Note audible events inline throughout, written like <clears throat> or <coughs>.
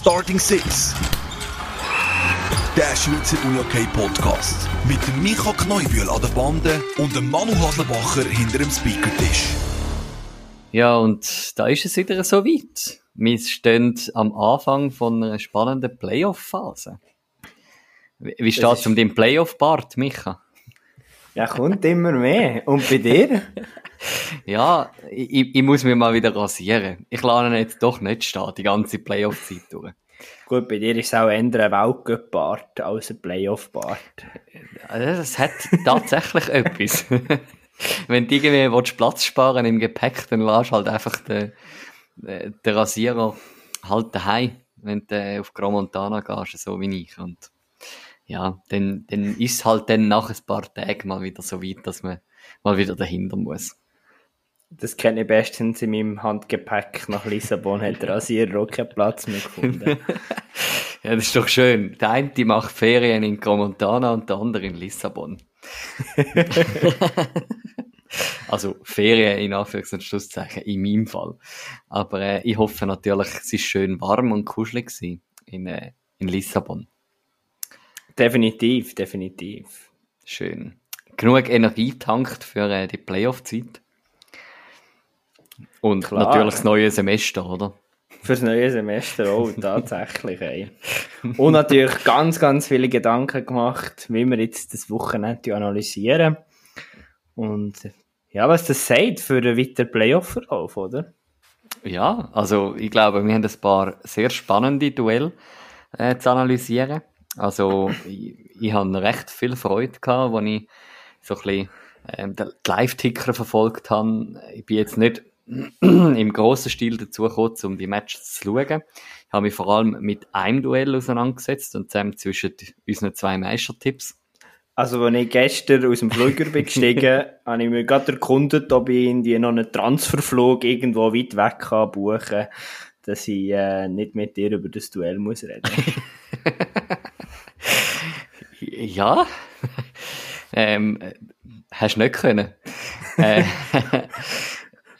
Starting Six. Der Schweizer UJK Podcast. Mit dem Micha Kneubühl an der Bande und dem Manu Haslebacher hinter dem Speakertisch. Ja, und da ist es wieder so weit. Wir stehen am Anfang von einer spannenden Playoff-Phase. Wie steht es um den Playoff-Bart, Micha? Ja, kommt immer mehr. Und bei dir? <laughs> ja, ich, ich muss mich mal wieder rasieren. Ich lerne jetzt doch nicht stehen, die ganze Playoff-Zeit durch. Gut, bei dir ist es auch eher ein Weltcup-Bart als ein Playoff-Bart. Das hat tatsächlich <laughs> etwas. <laughs> Wenn du irgendwie willst, Platz sparen im Gepäck, dann lässt halt einfach den, den Rasierer halt daheim, wenn du auf Gromontana gehst, so wie ich. Und ja, dann, dann ist es halt dann nach ein paar Tagen mal wieder so weit, dass man mal wieder dahinter muss. Das kenne ich bestens in meinem Handgepäck. Nach Lissabon hat der Rasierer auch keinen Platz mehr gefunden. <laughs> ja, das ist doch schön. Der eine macht Ferien in Gromontana und der andere in Lissabon. <laughs> also Ferien in Anführungs- und Schlusszeichen, in meinem Fall. Aber äh, ich hoffe natürlich, es ist schön warm und kuschelig in, äh, in Lissabon. Definitiv, definitiv. Schön. Genug Energie tankt für äh, die Playoff-Zeit. Und Klar. natürlich das neue Semester, oder? Fürs neue Semester auch, <laughs> tatsächlich. Ey. Und natürlich ganz, ganz viele Gedanken gemacht, wie wir jetzt das Wochenende analysieren. Und ja, was das sagt für einen weiteren Playoff-Verlauf, oder? Ja, also ich glaube, wir haben ein paar sehr spannende Duelle äh, zu analysieren. Also ich, ich habe recht viel Freude gehabt, als ich so ein bisschen ähm, den Live-Ticker verfolgt habe. Ich bin jetzt nicht <clears throat> im grossen Stil dazu gekommen, um die Matches zu schauen. Ich habe mich vor allem mit einem Duell auseinandergesetzt und zusammen zwischen unseren zwei Meistertipps. Also, als ich gestern aus dem Flüger bin gestiegen, <laughs> habe ich mir gerade erkundet, ob ich irgendwie noch einen Transferflug irgendwo weit weg kann buchen dass ich äh, nicht mit dir über das Duell muss reden. <laughs> ja. <laughs> ähm, hast du nicht können. <laughs> äh,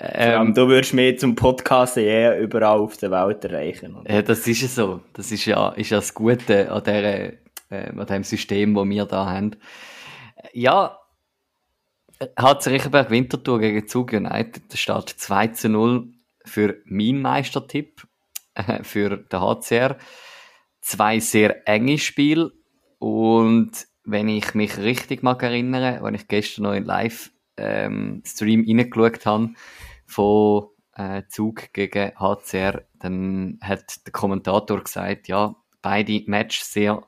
ähm, du würdest mir zum Podcast eher überall auf der Welt erreichen. Oder? Ja, das ist ja so. Das ist ja, ist ja das Gute an, der, äh, an dem System, das wir da haben. Ja, HC Riechenberg Winterthur gegen Zug United, das steht 2 zu 0 für meinen Meistertipp, äh, <laughs> für den HCR. Zwei sehr enge Spiele und wenn ich mich richtig mag erinnere, wenn ich gestern noch in Live ähm, reingeschaut habe, von äh, Zug gegen HCR, dann hat der Kommentator gesagt, ja, beide Matches sehr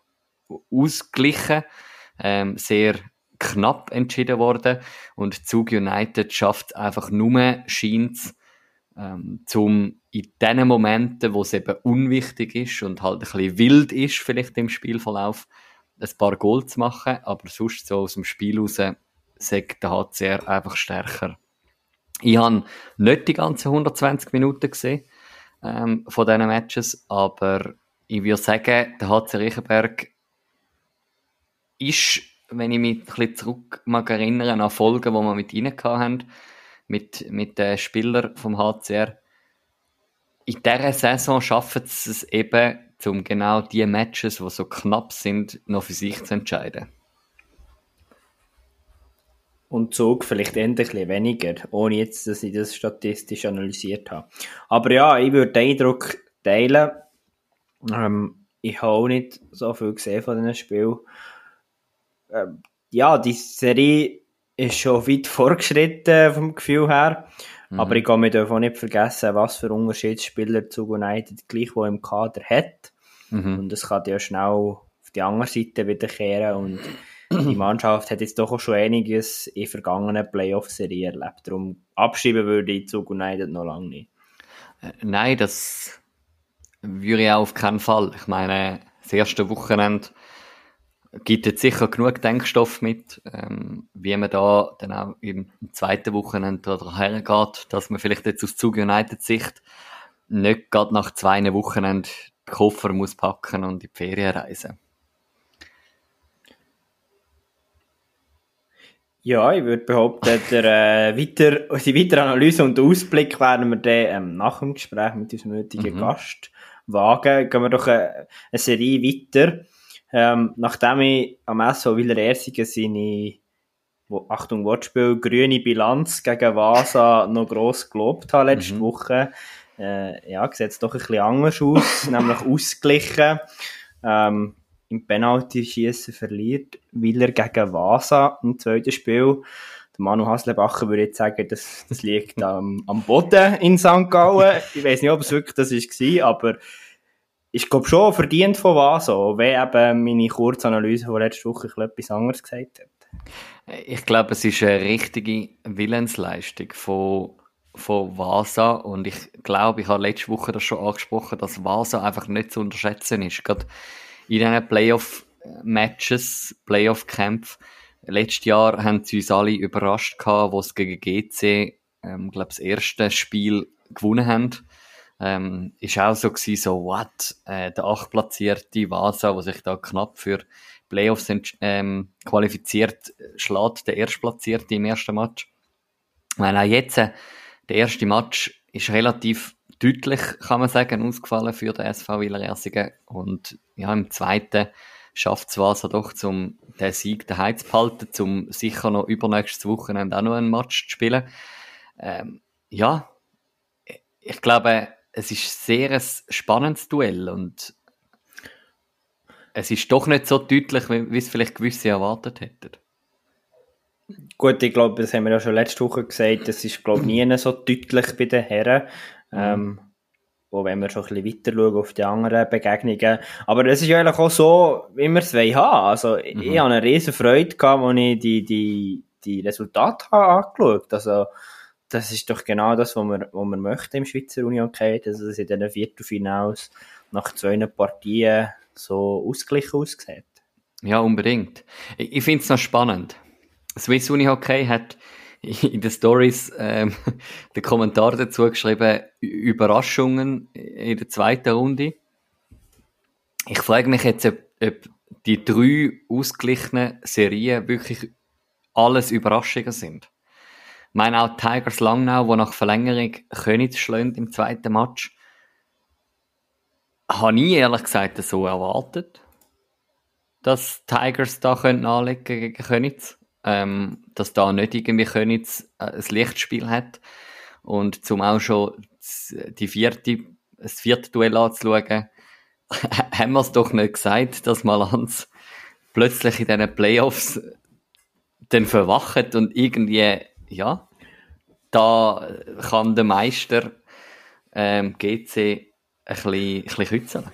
ausgeglichen, ähm, sehr knapp entschieden worden. Und Zug United schafft einfach nur, scheint ähm, zum in den Momenten, wo es eben unwichtig ist und halt ein bisschen wild ist, vielleicht im Spielverlauf, ein paar Goal zu machen, aber sonst so aus dem Spiel raus sagt der HCR einfach stärker. Ich habe nicht die ganzen 120 Minuten gesehen ähm, von diesen Matches, aber ich würde sagen, der HC Riechenberg ist, wenn ich mich ein bisschen zurück mag erinnern an Folgen, die wir mit ihnen haben, mit, mit den Spielern vom HCR, in dieser Saison schaffen sie es eben, um genau die Matches, die so knapp sind, noch für sich zu entscheiden und Zug vielleicht endlich weniger, ohne jetzt, dass ich das statistisch analysiert habe. Aber ja, ich würde den Eindruck teilen. Ähm, ich habe auch nicht so viel gesehen von diesem Spiel. Ähm, ja, die Serie ist schon weit <laughs> vorgeschritten vom Gefühl her. Mhm. Aber ich kann mir davon nicht vergessen, was für Unterschiedsspieler Zug United gleich wo im Kader hat. Mhm. Und das kann ja schnell auf die andere Seite wiederkehren und die <clears throat> Mannschaft hat jetzt doch auch schon einiges in vergangenen Playoff-Serien erlebt. Darum abschreiben würde ich Zug United noch lange nicht. Äh, nein, das würde ich auch auf keinen Fall. Ich meine, das erste Wochenende gibt jetzt sicher genug Denkstoff mit, ähm, wie man da dann auch im zweiten Wochenende da hergeht, dass man vielleicht jetzt aus Zug United Sicht nicht gerade nach zwei Wochenende den Koffer muss packen und in die Ferien reisen. Ja, ich würde behaupten, <laughs> der, äh, weiter, die weitere Analyse und Ausblick werden wir dann ähm, nach dem Gespräch mit unserem heutigen mhm. Gast wagen, gehen wir doch eine, eine Serie weiter. Ähm, nachdem ich am SV Willer Ersigen seine, wo, Achtung Wortspiel, grüne Bilanz gegen Vasa noch gross gelobt habe letzte mhm. Woche, äh, ja, sieht es doch ein bisschen anders aus, <laughs> nämlich ausgeglichen. Ähm, Im Penalty-Schießen verliert Willer gegen Vasa im zweiten Spiel. Der Manu Haslebacher würde jetzt sagen, das, das liegt am, am Boden in St. Gallen. Ich weiß nicht, ob es wirklich das war, aber ich glaube schon verdient von was auch, wenn eben meine Kurzanalyse von letzter Woche etwas anderes gesagt hat. Ich glaube, es ist eine richtige Willensleistung von, von Vasa und ich glaube, ich habe letzte Woche das schon angesprochen, dass Vasa einfach nicht zu unterschätzen ist. Gerade in diesen Playoff-Matches, Playoff-Kämpfen, letztes Jahr haben sie uns alle überrascht wo es gegen GC, ähm, glaube das erste Spiel gewonnen haben ähm, ist auch so gewesen, so, what, äh, der achtplatzierte Vasa, der sich da knapp für Playoffs ähm, qualifiziert, schlägt der Erstplatzierte im ersten Match. Meine, auch jetzt, äh, der erste Match ist relativ deutlich, kann man sagen, ausgefallen für den SV Ersingen. Und ja, im zweiten schafft es Vasa doch, zum den Sieg daheim zu behalten, um sicher noch übernächstes Wochenende auch noch ein Match zu spielen. Ähm, ja, ich glaube, es ist sehr ein spannendes Duell und es ist doch nicht so deutlich, wie, es vielleicht gewisse erwartet hätten. Gut, ich glaube, das haben wir ja schon letzte Woche gesagt, das ist, glaube ich, nie so deutlich bei den Herren. Mhm. Ähm, auch wenn wir schon ein bisschen weiter schauen auf die anderen Begegnungen. Aber es ist ja eigentlich auch so, wie wir es haben Also, mhm. ich habe eine riesen Freude gehabt, als ich die, die, die Resultate habe angeschaut Also, das ist doch genau das, was man, was man möchte im Schweizer Union Hockey, dass es in diesen Viertelfinals nach zwei Partien so ausgeglichen aussieht. Ja, unbedingt. Ich, ich finde es noch spannend. Swiss Uni Hockey hat in den Stories ähm, <laughs> den Kommentar dazu geschrieben, Überraschungen in der zweiten Runde. Ich frage mich jetzt, ob, ob die drei ausgeglichenen Serien wirklich alles Überraschungen sind. Meine auch Tigers Langnau, wo nach Verlängerung Königs schlägt im zweiten Match, habe ich ehrlich gesagt so erwartet, dass Tigers da können anlegen gegen Königs. Ähm, dass da nicht irgendwie Königs äh, ein Lichtspiel hat. Und zum auch schon die vierte, das vierte Duell anzuschauen, <laughs> haben wir es doch nicht gesagt, dass Malanz plötzlich in diesen Playoffs dann verwacht und irgendwie ja, da kann der Meister ähm, GC ein bisschen, ein kützeln.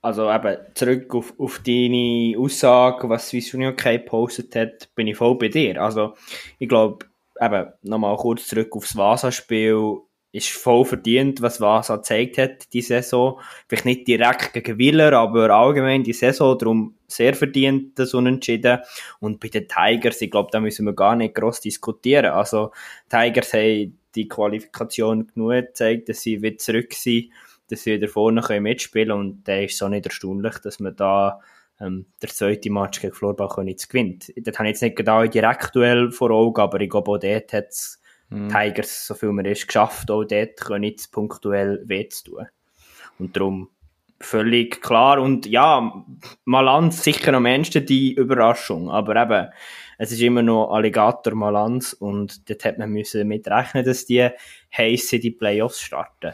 Also eben, zurück auf, auf deine Aussage, was Swiss Union K gepostet hat, bin ich voll bei dir. Also, ich glaube, eben, nochmal kurz zurück aufs Vasa-Spiel ist voll verdient, was Vasa gezeigt hat, die Saison. Vielleicht nicht direkt gegen Willer, aber allgemein die Saison, darum sehr verdient das Unentschieden. Und bei den Tigers, ich glaube, da müssen wir gar nicht gross diskutieren. Also, Tigers haben die Qualifikation genug gezeigt, dass sie wieder zurück sind, dass sie wieder vorne können mitspielen können. Und da ist auch nicht erstaunlich, dass man da ähm, der zweite Match gegen Florbach nicht gewinnt. Das habe ich jetzt nicht genau direkt Duell vor Augen, aber ich glaube, auch dort hat es mhm. Tigers, so viel man ist, geschafft, auch dort Königs punktuell weh zu tun. Und darum völlig klar. Und ja, Malanz sicher am ehesten die Überraschung. Aber eben, es ist immer noch Alligator Malanz und dort hat man müssen mitrechnen, dass die heiß die Playoffs starten.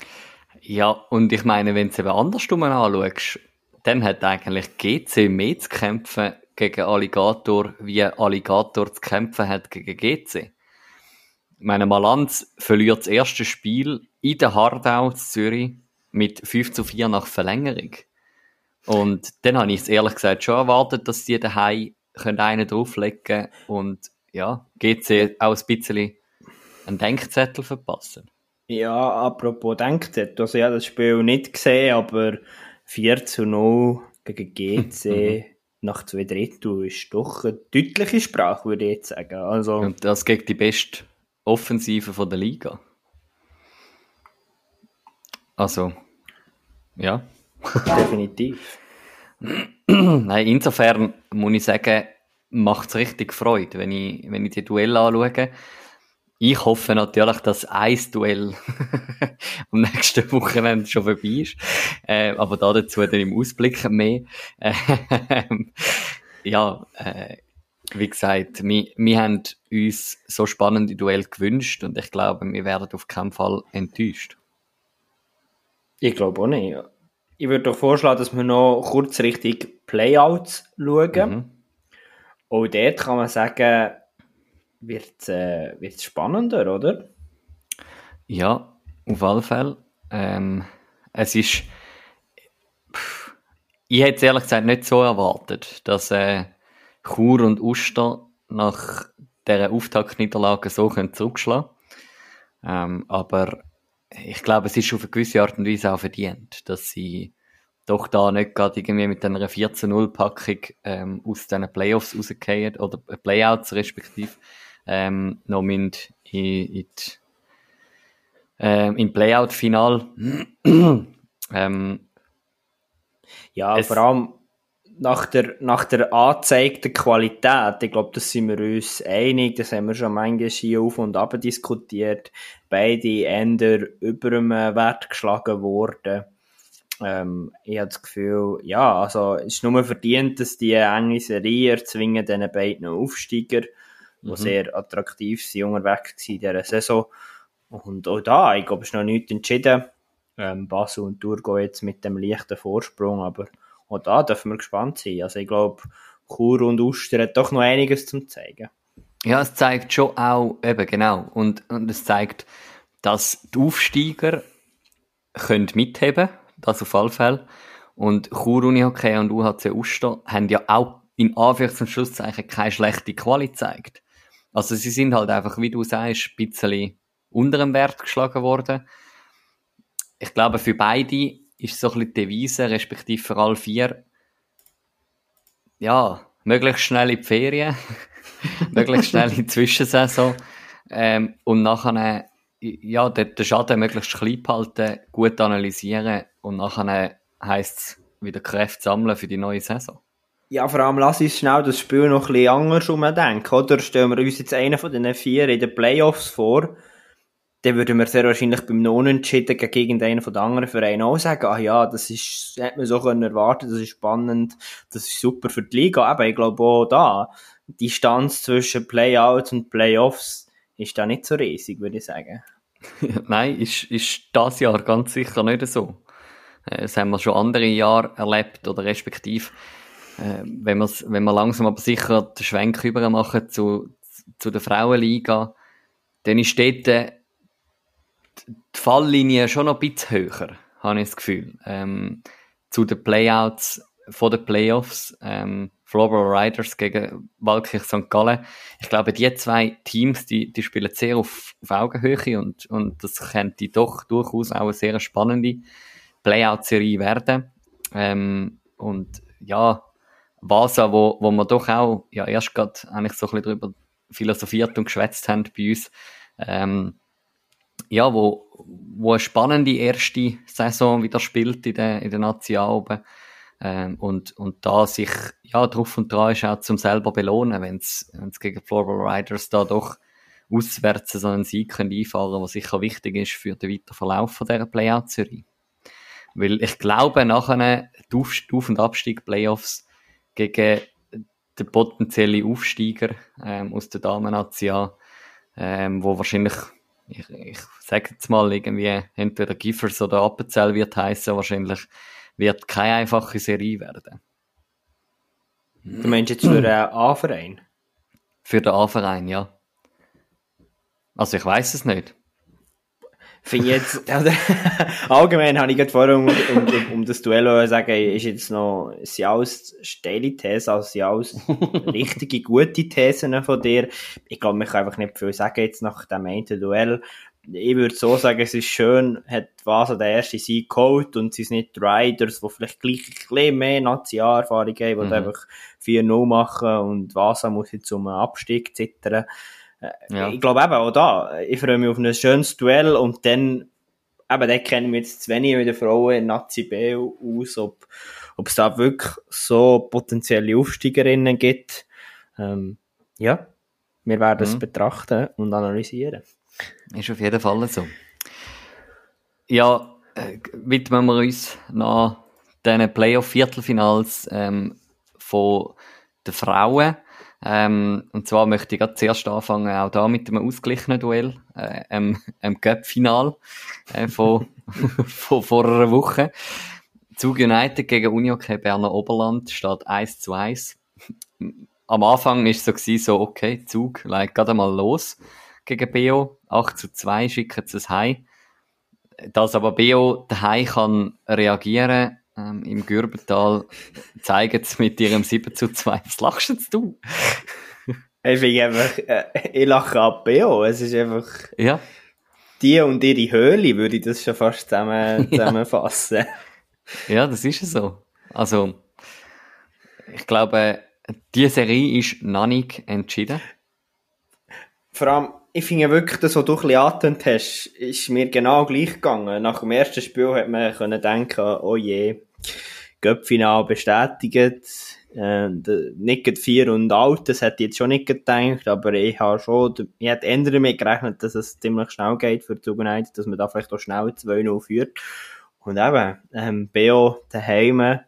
Ja, und ich meine, wenn du es eben andersrum anschaust, dann hat eigentlich GC mehr zu kämpfen gegen Alligator, wie Alligator zu kämpfen hat gegen GC meine Malanz verliert das erste Spiel in der Hardau in Zürich mit 5 zu 4 nach Verlängerung. Und dann habe ich es ehrlich gesagt schon erwartet, dass die daheim einen drauflegen und ja, GC auch ein bisschen einen Denkzettel verpassen. Ja, apropos Denkzettel, also ja, das Spiel nicht gesehen, aber 4 zu 0 gegen GC <laughs> mhm. nach zwei Drittel ist doch eine deutliche Sprache, würde ich jetzt sagen. Also, und das gegen die beste Offensive von der Liga. Also, ja. Definitiv. <clears throat> Nein, insofern muss ich sagen, macht es richtig Freude, wenn ich, wenn ich die Duelle anschaue. Ich hoffe natürlich, dass ein Duell <laughs> am nächsten Wochenende schon vorbei ist. Äh, aber da dazu dann im Ausblick mehr. <laughs> Ähm, ja, äh, wie gesagt, wir, wir haben uns so spannende Duell gewünscht und ich glaube, wir werden auf keinen Fall enttäuscht. Ich glaube auch nicht. Ich würde doch vorschlagen, dass wir noch kurz richtig Playouts schauen. Mhm. Auch dort kann man sagen, wird äh, es spannender, oder? Ja, auf alle Fälle. Ähm, es ist. Pff, ich hätte es ehrlich gesagt nicht so erwartet, dass äh, Chur und Uster nach dieser Auftaktniederlage so können zurückschlagen ähm, Aber ich glaube, es ist auf eine gewisse Art und Weise auch verdient, dass sie doch da nicht gerade irgendwie mit einer 14-0-Packung ähm, aus diesen Playoffs rausgehen oder Playouts respektive ähm, noch in, in, in ähm, im Playout-Final. <clears throat> ähm, ja, vor allem nach der, nach der angezeigten Qualität, ich glaube, das sind wir uns einig, das haben wir schon manchmal hier auf und ab diskutiert, beide Ender über dem Wert geschlagen worden. Ähm, ich habe das Gefühl, ja, also es ist nur verdient, dass die enge Serie erzwingen diesen beiden Aufsteiger, die mhm. sehr attraktiv sind, unterwegs in dieser Saison. Und auch da, ich glaube, es ist noch nichts entschieden. Ähm, Basel und Thurgau jetzt mit dem leichten Vorsprung, aber auch da dürfen wir gespannt sein. Also ich glaube, Chur und Uster hat doch noch einiges zum zeigen. Ja, es zeigt schon auch, eben genau, und, und es zeigt, dass die Aufsteiger können mitheben, das auf alle Fälle. Und Chur Unihockey und UHC Uster haben ja auch in Anführungs- und Schlusszeichen keine schlechte Quali gezeigt. Also sie sind halt einfach, wie du sagst, ein bisschen unter dem Wert geschlagen worden. Ich glaube, für beide ist so ein bisschen die Devise, respektive für alle vier, ja, möglichst schnell in die Ferien, <laughs> möglichst schnell in die Zwischensaison ähm, und nachher ja, den, den Schaden möglichst klein behalten, gut analysieren und nachher heisst es wieder Kräfte sammeln für die neue Saison. Ja, vor allem lass uns schnell das Spiel noch ein bisschen anders umdenken, oder? Stellen wir uns jetzt einen von den vier in den Playoffs vor, dann würden wir sehr wahrscheinlich beim Non-Entschieden gegen irgendeinen von den anderen Vereinen auch sagen, ah ja, das ist, hätte man so können erwarten, das ist spannend, das ist super für die Liga. Aber ich glaube auch da, die Distanz zwischen Playouts und Playoffs ist da nicht so riesig, würde ich sagen. <laughs> Nein, ist, ist das Jahr ganz sicher nicht so. Äh, das haben wir schon andere Jahre erlebt, oder respektive, äh, wenn, wenn wir langsam aber sicher den Schwenk rüber machen zu, zu der Frauenliga, dann ist dort die Falllinie schon noch ein bisschen höher, habe ich das Gefühl. Ähm, zu den Playouts von den Playoffs, ähm, Floorball Riders gegen Waldkirch St. Gallen. Ich glaube, die zwei Teams, die, die spielen sehr auf, auf Augenhöhe und, und das könnte doch durchaus auch eine sehr spannende Playout-Serie werden. Ähm, und ja, Vasa, wo, wo wir doch auch ja, erst gerade eigentlich so ein bisschen darüber philosophiert und geschwätzt haben bei uns, ähm, ja, wo, wo eine spannende erste Saison wieder spielt in der, in der Nazi oben. Ähm, und, und da sich, ja, drauf und dran ist auch zum selber belohnen, wenn es gegen Floral Riders da doch auswärts so einen Sieg können einfahren was sicher wichtig ist für den weiteren Verlauf von dieser Playout-Serie. Weil ich glaube, nachher die Auf-, und Abstieg Playoffs gegen den potenziellen Aufsteiger ähm, aus der Damen-Nazi, ähm, wo wahrscheinlich ich, ich sage jetzt mal irgendwie, entweder Giffers oder Appenzell wird heißen, wahrscheinlich wird keine einfache Serie werden. Du meinst jetzt für den A-Verein? Für den A-Verein, ja. Also ich weiß es nicht. Finde jetzt, <laughs> also, allgemein habe ich gerade vorher um, um, um das Duell sagen, ist jetzt noch, sind alles steile Thesen, also sind alles <laughs> richtige, gute Thesen von dir. Ich glaube, man kann einfach nicht viel sagen jetzt nach dem einen Duell. Ich würde so sagen, es ist schön, hat Vasa der erste Sieg geholt und sie sind nicht die Riders, die vielleicht gleich ein bisschen mehr Nazi-Erfahrung haben, die mhm. einfach 4-0 machen und Vasa muss jetzt um einen Abstieg zittern. Ja. Ich glaube eben auch da, ich freue mich auf ein schönes Duell und dann, eben, da kennen wir jetzt zu wenig mit den Frauen in Nazi B aus, ob, ob es da wirklich so potenzielle Aufsteigerinnen gibt. Ähm, ja, wir werden es betrachten und analysieren. Ist auf jeden Fall so. Ja, äh, widmen wir uns nach diesen Playoff-Viertelfinals ähm, von den Frauen. Ähm, und zwar möchte ich gerade zuerst anfangen, auch da mit einem ausgeglichenen Duell, äh, einem, einem Cup-Final äh, von, <laughs> von vor einer Woche. Zug United gegen Unihockey Berner Oberland steht 1 zu 1. Am Anfang war es so, gewesen, so okay, Zug legt gerade mal los gegen BO. 8 zu 2 schicken sie es heim. Dass aber BO daheim kann reagieren ähm, im Gürbental, zeigen sie mit ihrem 7 zu 2. Was lachst jetzt du? Ich finde einfach, äh, ich lache ab BO. Es ist einfach... Ja. Die und ihre Höhle würde ich das schon fast zusammen, <laughs> zusammenfassen. Ja, das ist so. Also, ich glaube, die Serie ist noch nicht entschieden. Vor allem, ich finde wirklich, das, was du ein bisschen angetönt hast, ist mir genau gleich gegangen. Nach dem ersten Spiel hat man können denken, oh je, Göppfinal bestätigt, äh, nicht 4 und alt, das hätte ich jetzt schon nicht gedacht, aber ich habe schon, ich hätte eher damit gerechnet, dass es ziemlich schnell geht für die United, dass man da vielleicht auch schnell 2-0 führt. Und eben, ähm, BO daheim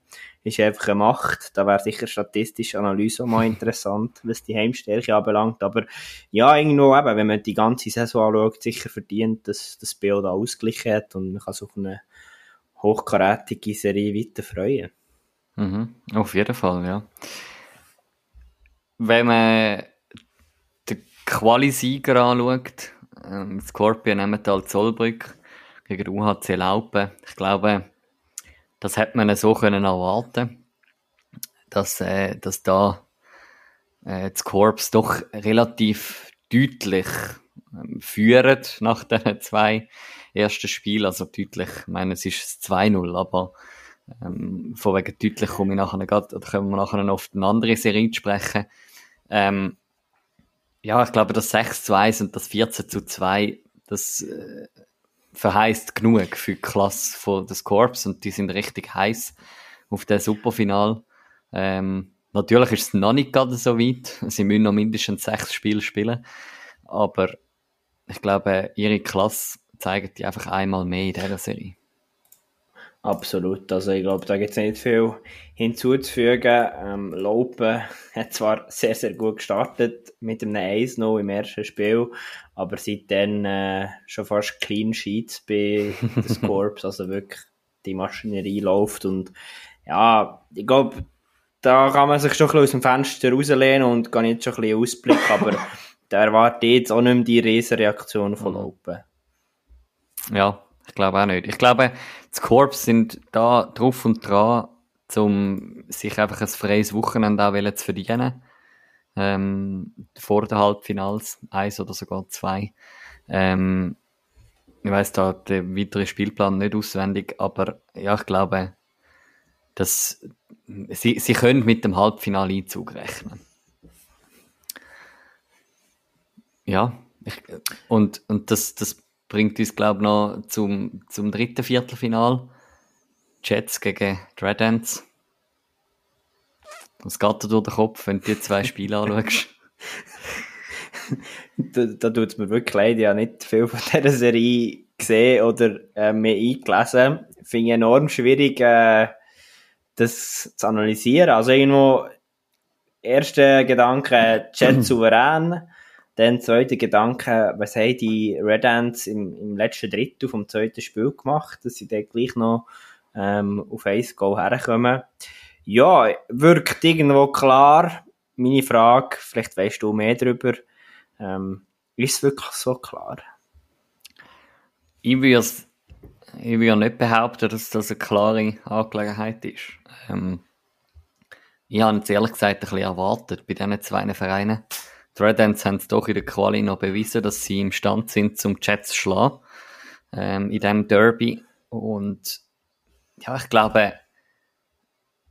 ist einfach eine Macht. Da wäre sicher statistische Analyse auch mal <laughs> interessant, was die Heimstärke anbelangt. Aber ja, irgendwo eben, wenn man die ganze Saison anschaut, sicher verdient, dass das BO da ausgeglichen hat und man kann sich auf eine hochkarätige Serie weiter freuen. Mhm, auf jeden Fall, ja. Wenn man den Quali-Sieger anschaut, ähm, Scorpion Emmental Zollbrück, gegen UHC Laupen. Ich glaube, das hätte man so können erwarten, dass, äh, dass da äh, das Korps doch relativ deutlich ähm, führt nach den <laughs> zwei ersten Spielen. Also deutlich, ich meine, es ist 2-0, aber ähm, von wegen deutlich komme ich nachher grad, oder können wir nachher noch auf eine andere Serie sprechen. Ähm, ja, ich glaube, das 6 zu 1 und das 14 zu 2, das äh, verheißt genug für die Klasse von des Corps und die sind richtig heiß auf der Superfinal. Ähm, natürlich ist es noch nicht gerade so weit. Sie müssen noch mindestens sechs Spiele spielen. Aber ich glaube, ihre Klasse zeigt die einfach einmal mehr in dieser Serie. Absolut. Also ich glaube, da gibt es nicht viel hinzuzufügen. Ähm, Lopen hat zwar sehr, sehr gut gestartet mit einem 1-0 im ersten Spiel, aber seitdem äh, schon fast Clean Sheets bei <laughs> den Corps. Also wirklich die Maschinerie läuft und ja, ich glaube, da kann man sich schon ein bisschen aus dem Fenster rauslehnen und kann jetzt schon ein bisschen Ausblick, aber <laughs> da erwartet jetzt auch nicht mehr die Riesenreaktion von Lopen. Ja, ich glaube auch nicht. Ich glaube, die Corps sind da drauf und dran, um sich einfach ein freies Wochenende auch zu verdienen. Ähm, vor den Halbfinals, eins oder sogar zwei. Ähm, ich weiß da den weiteren Spielplan nicht auswendig, aber ja, ich glaube, dass sie, sie können mit dem Halbfinaleinzug rechnen. Ja, ich, und, und das, das bringt uns, glaube ich, noch zum, zum dritten Viertelfinal. Jets gegen Dreadants. Was geht da durch den Kopf, wenn du die zwei <laughs> Spiele anschaust? da, da tut es mir wirklich leid, ich habe nicht viel von dieser Serie gesehen oder äh, mehr eingelesen. Ich finde es enorm schwierig, äh, das zu analysieren. Also irgendwo, erster Gedanke, Jet <clears throat> souverän. Dann zweiter Gedanke, was haben die Red Ants im, im letzten Drittel vom zweiten Spiel gemacht, dass sie dann gleich noch ähm, auf 1 Goal herkommen. Ja, wirkt irgendwo klar. Meine Frage, vielleicht weißt du mehr darüber, ähm, ist es wirklich so klar? Ich würde ich würde nicht behaupten, dass das eine klare Angelegenheit ist. Ähm, ich habe es ehrlich gesagt ein bisschen erwartet bei diesen zwei Vereinen. Ants haben es doch in der Quali noch bewiesen, dass sie imstand sind, zum Jets zu schlagen. Ähm, in diesem Derby. Und ja, ich glaube,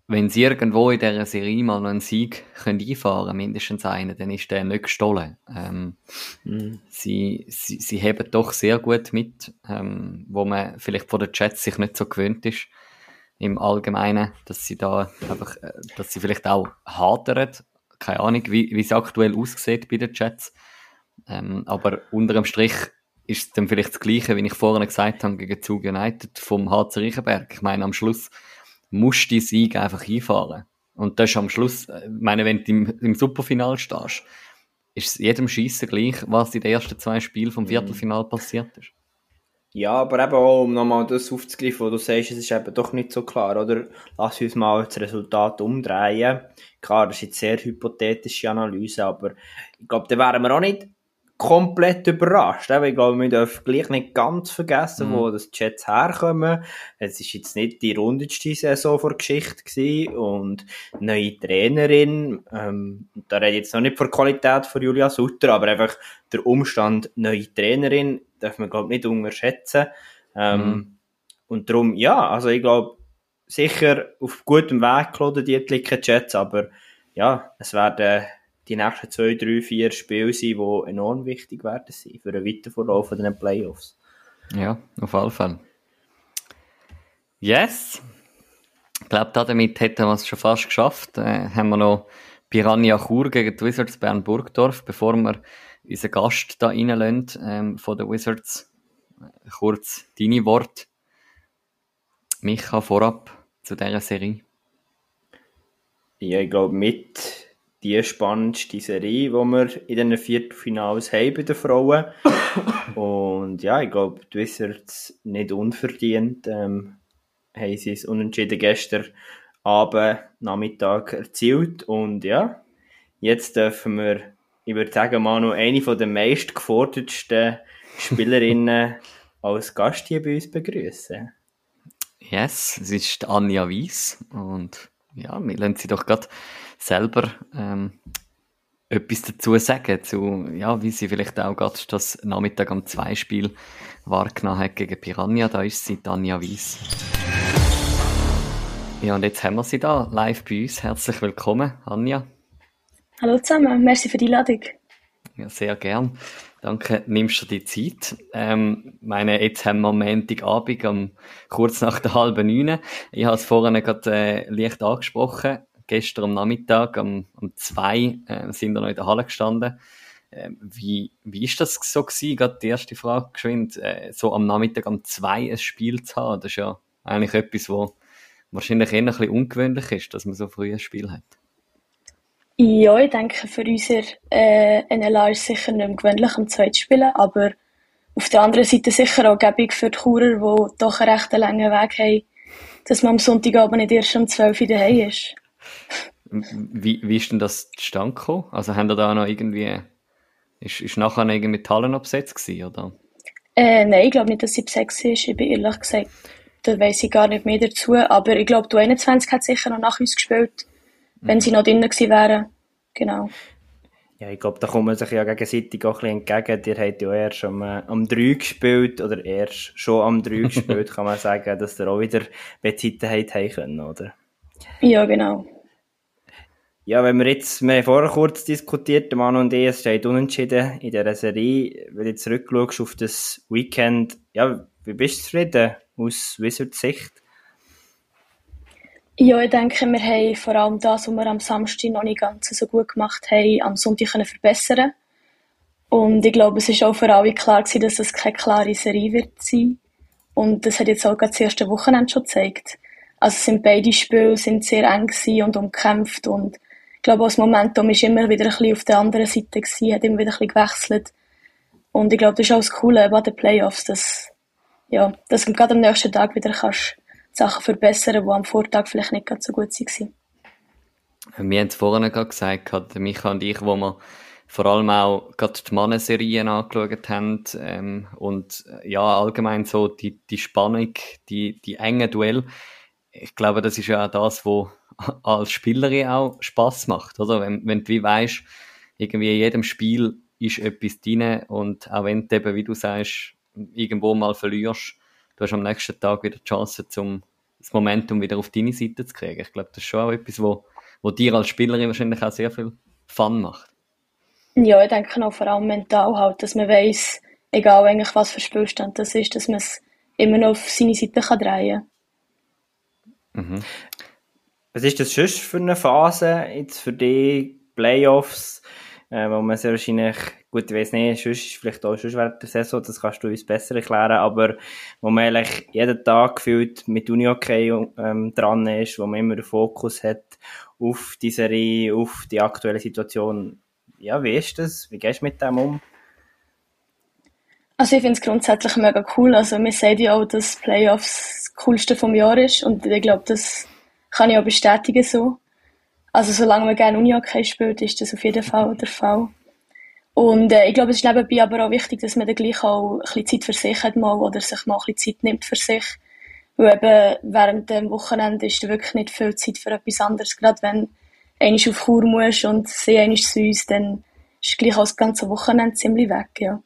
wenn sie irgendwo in dieser Serie mal noch einen Sieg können einfahren mindestens einen, dann ist der nicht gestohlen. Ähm, mhm. sie, sie, sie heben doch sehr gut mit, ähm, wo man vielleicht von den Jets sich nicht so gewöhnt ist im Allgemeinen, dass sie da einfach, äh, dass sie vielleicht auch hadern keine Ahnung, wie, wie es aktuell aussieht bei den Jets. Ähm, aber unter dem Strich ist es dann vielleicht das Gleiche, wie ich vorhin gesagt habe, gegen Zug United vom HC Reichenberg. Ich meine, am Schluss musst du die Sieg einfach einfahren. Und das ist am Schluss, äh, ich meine, wenn du im, im Superfinal stehst, ist es jedem Schießen gleich, was in den ersten zwei Spielen vom Viertelfinal passiert ist. Ja, aber eben auch, um nochmal das aufzugreifen, wo du sagst, es ist eben doch nicht so klar, oder? Lass uns mal das Resultat umdrehen. Klar, das ist jetzt sehr hypothetische Analyse, aber ich glaube, da wären wir auch nicht komplett überrascht. Ich glaube, wir dürfen gleich nicht ganz vergessen, mhm. wo das Jets herkommen. Es ist jetzt nicht die rundeste Saison vor Geschichte gewesen und neue Trainerin. Ähm, da rede ich jetzt noch nicht von der Qualität von Julia Sutter, aber einfach der Umstand neue Trainerin darf man glaube nicht unterschätzen. Ähm, mhm. Und darum, ja, also ich glaube, sicher auf gutem Weg geladen, die Atliken Jets, aber ja, es werden die nächsten zwei, drei, vier Spiele sein, die enorm wichtig werden sein für den Weiterverlauf der Playoffs. Ja, auf alle Fälle. Yes! Ich glaube, damit hätten wir es schon fast geschafft. Äh, haben wir noch Piranha Chur gegen die Wizards Bern Burgdorf, bevor wir unseren Gast da reinlassen, ähm, von den Wizards. Kurz deine Worte. Micha, vorab zu dieser Serie. Ja, ich glaube, mit die spannendste Serie, die wir in den Viertelfinals haben bei den Frauen. <coughs> Und ja, ich glaube, die Wizards nicht unverdient ähm, haben sie es unentschieden gestern Abend, Nachmittag erzielt. Und ja, jetzt dürfen wir, ich würde sagen, Manu, eine den meist gefordertsten Spielerinnen <laughs> als Gast hier bei uns begrüßen. Yes, es ist Anja Weiss und ja, wir lassen sie doch gerade selber ähm, etwas dazu sagen, zu, ja, wie sie vielleicht auch gerade das Nachmittag am Zweispiel wahrgenommen hat gegen Piranha. Da ist sie, Tanja Weiss. Ja, und jetzt haben wir sie da live bei uns. Herzlich willkommen, Anja. Hallo zusammen, merci für die Einladung. Ja, sehr gern. Danke, nimmst du die Zeit. Ähm, meine, jetzt haben wir Montagabend um kurz nach der halben neun. Ich habe es vorhin gerade äh, leicht angesprochen gestern am Nachmittag um, um zwei äh, sind wir noch in der Halle gestanden. Äh, wie, wie ist das so gewesen? Gerade die erste Frage geschwind, äh, so am Nachmittag um zwei ein Spiel zu haben. Das ist ja eigentlich etwas, wo wahrscheinlich eher ein bisschen ungewöhnlich ist, dass man so früh ein Spiel hat. Ja, ich denke, für unser äh, NLA ist es sicher nicht mehr gewöhnlich, am zwei zu spielen, aber auf der anderen Seite sicher auch gäbig für die Churer, die doch einen recht langen Weg haben, dass man am Sonntagabend nicht erst um 12 Uhr daheim ist. Wie, wie ist denn das zustande gekommen? Also haben da da noch irgendwie, ist, ist nachher noch irgendwie Tallen besetzt gewesen, oder? Äh, nein, ich glaube nicht, dass sie besetzt ist. Ich bin ehrlich gesagt, da weiss ich gar nicht mehr dazu. Aber ich glaube, du 21 hat sicher noch nach uns gespielt, wenn sie noch drinnen gewesen wären. Genau. Ja, ich glaube, da kommt man sich ja gegenseitig auch ein bisschen entgegen. Ihr habt ja erst am, äh, am 3 gespielt, oder erst schon am 3 <laughs> gespielt, kann man sagen, dass ihr auch wieder Bezeiten habt haben können, oder? Ja, genau. Ja, wenn wir jetzt, wir haben vorher kurz diskutiert, der Mann und ich, es steht unentschieden in dieser Serie. Wenn du jetzt zurückschaust auf das Weekend, ja, wie bist du zufrieden aus Wizards Sicht? Ja, ich denke, wir haben vor allem das, was wir am Samstag noch nicht ganz so gut gemacht haben, am Sonntag können verbessern Und ich glaube, es ist auch für alle klar gewesen, dass das keine klare Serie wird sein. Und das hat jetzt auch gerade das erste Wochenende schon gezeigt. Also sind beide Spiele sind sehr eng und umkämpft und ich glaube, das Momentum ist immer wieder ein bisschen auf der anderen Seite gewesen, hat immer wieder ein bisschen gewechselt. Und ich glaube, das ist auch das Coole bei den Playoffs, dass, ja, dass du gerade am nächsten Tag wieder kannst Sachen verbessern, die am Vortag vielleicht nicht ganz so gut waren. Wir haben es vorhin gerade gesagt, Micha und ich, wo wir vor allem auch gerade die Mannenserien angeschaut haben ähm, und ja, allgemein so die, die Spannung, die, die engen Duell. Ich glaube, das ist ja auch das, was <laughs> als Spielerin auch Spaß macht, oder? Wenn, wenn du wie weißt, irgendwie in jedem Spiel ist etwas drin und auch wenn du eben, wie du sagst, irgendwo mal verlierst, du hast am nächsten Tag wieder die Chance, zum, das Momentum wieder auf deine Seite zu kriegen. Ich glaube, das ist schon auch etwas, wo, wo dir als Spielerin wahrscheinlich auch sehr viel Fun macht. Ja, ich denke auch vor allem mental halt, dass man weiss, egal eigentlich was für Spielstand das ist, dass man es immer noch auf seine Seite kann drehen kann. Mhm. Was ist das sonst für eine Phase jetzt für dich Playoffs, äh, wo man sehr wahrscheinlich, gut, ich weiß nicht, sonst ist vielleicht auch schon während der Saison, das kannst du uns besser erklären, aber wo man eigentlich jeden Tag gefühlt mit Unihockey ähm, dran ist, wo man immer den Fokus hat auf die Serie, auf die aktuelle Situation. Ja, wie ist das? Wie gehst du mit dem um? Also ich finde es grundsätzlich mega cool. Also wir sehen ja auch, dass Playoffs das Coolste vom Jahr ist und ich glaube, das kann ich auch bestätigen so. Also solange man gerne Unihockey spielt, ist das auf jeden Fall der Fall. Und äh, ich glaube, es ist nebenbei aber auch wichtig, dass man dann gleich auch ein bisschen Zeit für sich hat mal oder sich mal ein bisschen Zeit nimmt für sich. Weil eben während dem Wochenende ist da wirklich nicht viel Zeit für etwas anderes. Gerade wenn einer auf Chur muss und sie einmal zu uns, dann ist gleich auch das ganze Wochenende ziemlich weg, ja.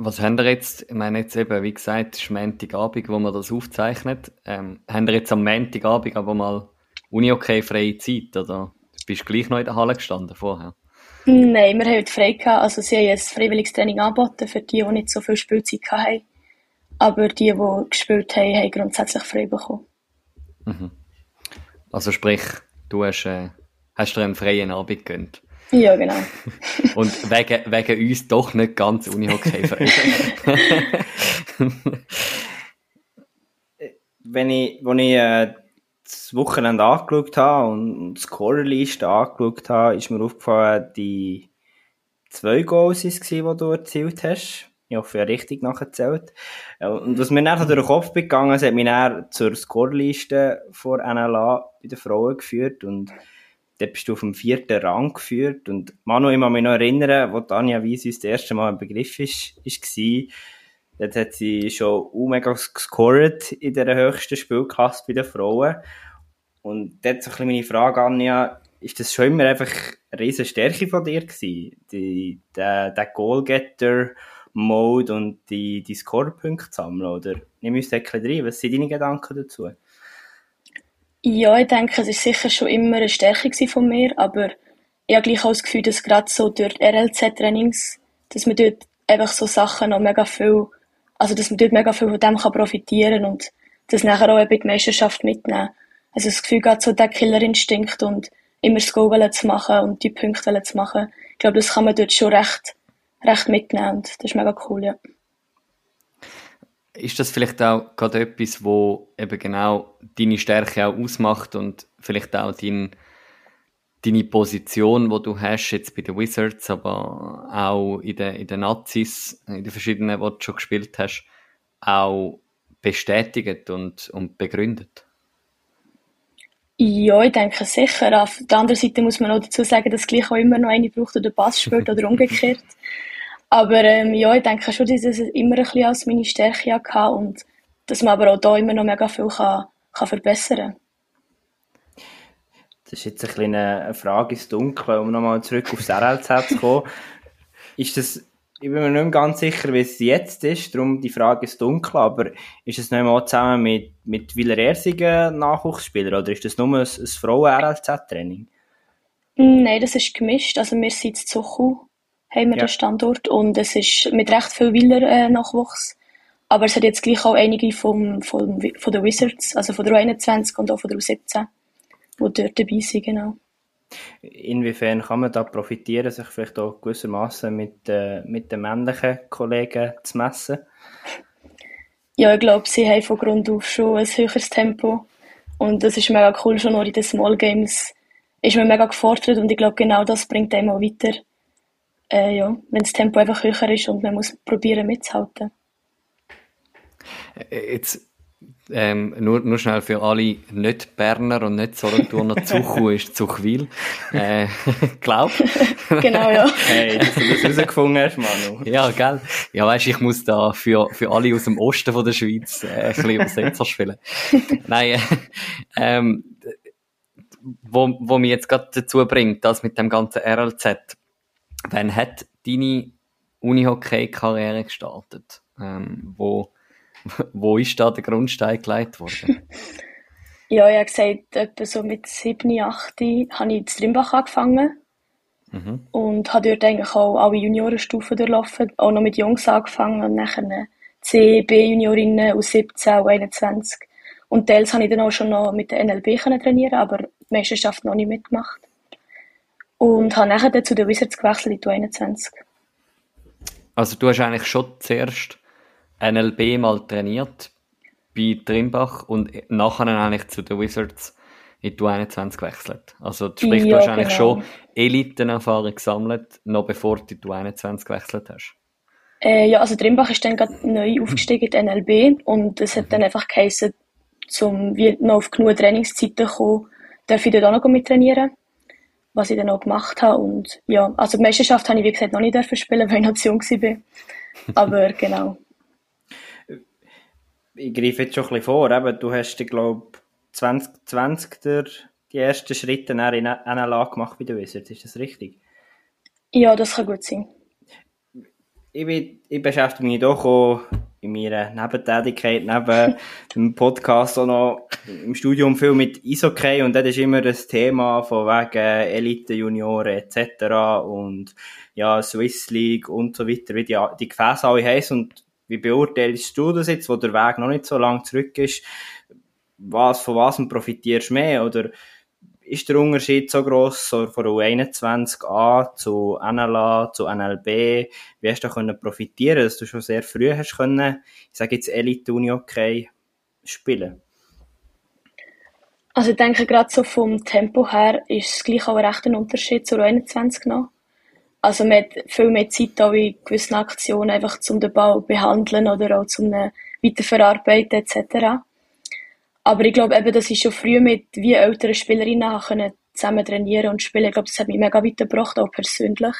Was haben ihr jetzt, ich meine jetzt eben, wie gesagt, es ist Montagabend, wo man das aufzeichnet. Ähm, haben ihr jetzt am Montagabend aber mal Uni-okay freie Zeit, oder bist du gleich noch in der Halle gestanden vorher? Nein, wir haben heute frei gehabt. Also sie haben ein freiwilliges Training angeboten für die, die nicht so viel Spielzeit hatten. Aber die, die gespielt haben, haben grundsätzlich frei bekommen. Mhm. Also sprich, du hast, äh, hast dir einen freien Abend gegönnt? Ja, genau. <laughs> Und wegen, wegen uns doch nicht ganz Unihockey <laughs> Wenn ich, wenn ich äh, das Wochenende angeschaut habe und die Scorerliste angeschaut habe, ist mir aufgefallen, die zwei Goals waren, die du erzielt hast. Ich hoffe, ich habe richtig nachgezählt. Und was mir nachher durch den Kopf gegangen ist, hat mich dann zur Scorerliste vor NLA bei den Frauen geführt und dort bist du auf dem vierten Rang geführt. Und Manu, ich kann mich noch erinnern, wo Tanja Weiss uns das erste Mal ein Begriff ist, ist war, dort hat sie schon mega gescored in der höchsten Spielklasse bei den Frauen. Und dort so ein bisschen meine Frage an, ja, ist das schon immer einfach eine riesen Stärke von dir gewesen? Die, der, der Goalgetter-Mode und die, die Score-Punkte sammeln, oder? Nimm uns da rein. Was sind deine Gedanken dazu? Ja, ich denke, es war sicher schon immer eine Stärke von mir, aber ich habe gleich auch das Gefühl, dass gerade so durch RLZ-Trainings, dass man dort einfach so Sachen noch mega viel, also dass man dort mega viel von dem kann profitieren und das nachher auch eben die Meisterschaft mitnehmen. Also das Gefühl gerade so der Killerinstinkt und immer das Goal zu machen und die Punkte zu machen. Ich glaube, das kann man dort schon recht, recht mitnehmen und das ist mega cool, ja. Ist das vielleicht auch gerade etwas, wo eben genau deine Stärke auch ausmacht und vielleicht auch dein, deine Position, wo du hast, jetzt bei den Wizards, aber auch in den, in den Nazis, in den verschiedenen, wo du schon gespielt hast, auch bestätigt und, und begründet? Ja, ich denke sicher. Auf der anderen Seite muss man auch dazu sagen, dass gleich auch immer noch eine braucht, der den Pass spielt oder <laughs> umgekehrt. Aber ähm, ja, ich denke schon, dass ich es immer ein bisschen als meine Stärke hatte und dass man aber auch da immer noch mega viel kann, kann verbessern kann. Das ist jetzt ein bisschen eine Frage ins Dunkle, um nochmal zurück aufs RLZ zu kommen. ist das, ich bin mir nicht ganz sicher, wie es jetzt ist, darum die Frage ist dunkel, aber ist es nicht mal zusammen mit, mit Willer-Ersigen Nachwuchsspieler oder ist das nur ein, ein Frauen-RLZ-Training? Nein, das ist gemischt. Also wir sind in Zuchu haben wir ja. den Standort und es ist mit recht viel Wieler äh, Nachwuchs. Aber es hat jetzt gleich auch einige vom, vom, von den Wizards, also von der U21 und auch von der U17, die dort dabei sind, genau. Inwiefern kann man da profitieren, sich vielleicht auch gewissermaßen mit, äh, mit den männlichen Kollegen zu messen? Ja, ich glaube, sie haben von Grund auf schon ein höheres Tempo. Und das ist mega cool, schon nur in den Small Games ist man mega gefordert und ich glaube, genau das bringt einem auch weiter äh, ja, wenn das Tempo einfach höher ist und man muss probieren mitzuhalten. Äh, jetzt ähm, nur, nur schnell für alle Nicht-Berner und nicht Solothurner <laughs> Zuchu ist Zuchwil. Äh, <laughs> glaub. <laughs> genau, ja. Hey, dass du das herausgefunden hast, Manu. Ja, gell. Ja, weißt ich muss da für, für alle aus dem Osten von der Schweiz äh, ein bisschen Übersetzer spielen. Nein, äh, ähm, wo, wo mich jetzt gerade dazu bringt, das mit dem ganzen RLZ. Wann hat deine Unihockey-Karriere gestartet? Ähm, wo, <laughs> wo ist da der Grundstein gelegt worden? <laughs> ja, ich habe gesagt, etwa so mit 7, 8 habe ich in Strimbach angefangen. Mhm. Und habe dort eigentlich auch alle Juniorenstufen durchlaufen. Auch noch mit Jungs angefangen und nachher C, B-Juniorinnen aus 17 und 21. Und teils habe ich dann auch schon noch mit der NLB trainieren aber Meisterschaft noch nicht mitgemacht. Und habe nachher dann zu den Wizards gewechselt in die 21. Also du hast eigentlich schon zuerst NLB mal trainiert bei Trimbach und nachher eigentlich zu den Wizards in die 21 gewechselt. Also sprich, ja, du hast eigentlich genau. schon Elitenerfahrung gesammelt, noch bevor du in die 21 gewechselt hast. Äh, ja, also Trimbach ist dann gerade neu aufgestiegen in die NLB und es hat mhm. dann einfach geheißen, um noch auf genug Trainingszeiten zu kommen, darf ich dort auch noch mit trainieren. Was ich dann auch gemacht habe. Und ja, also die Meisterschaft habe ich wie gesagt noch nicht dürfen spielen, weil ich noch zu jung war. <laughs> Aber genau. Ich greife jetzt schon ein bisschen vor, eben, du hast, glaube 2020 der, die ersten Schritte in NLA gemacht bei den Wizards, ist das richtig? Ja, das kann gut sein. Ich, bin, ich beschäftige mich doch auch in meiner Nebentätigkeit, neben <laughs> dem Podcast auch noch im Studium viel mit Eishockey und das ist immer das Thema von wegen Elite, Junioren etc. und ja, Swiss League und so weiter, wie die, die Gefäße alle heißen und wie beurteilst du das jetzt, wo der Weg noch nicht so lang zurück ist? was, von was profitierst du mehr? Oder ist der Unterschied so gross so von U21a zu NLA, zu NLB? Wie hast du da profitieren dass du schon sehr früh hast können, ich sage jetzt Elite Uni okay, spielen? Also ich denke, gerade so vom Tempo her ist es gleich auch ein rechter Unterschied zu U21 noch. Also man hat viel mehr Zeit auch in gewissen Aktionen einfach zum den Ball behandeln oder auch zum weiterverarbeiten etc. Aber ich glaube eben, dass ich schon früh mit wie älteren Spielerinnen können zusammen trainieren und spielen. Ich glaube, das hat mich mega weitergebracht, auch persönlich.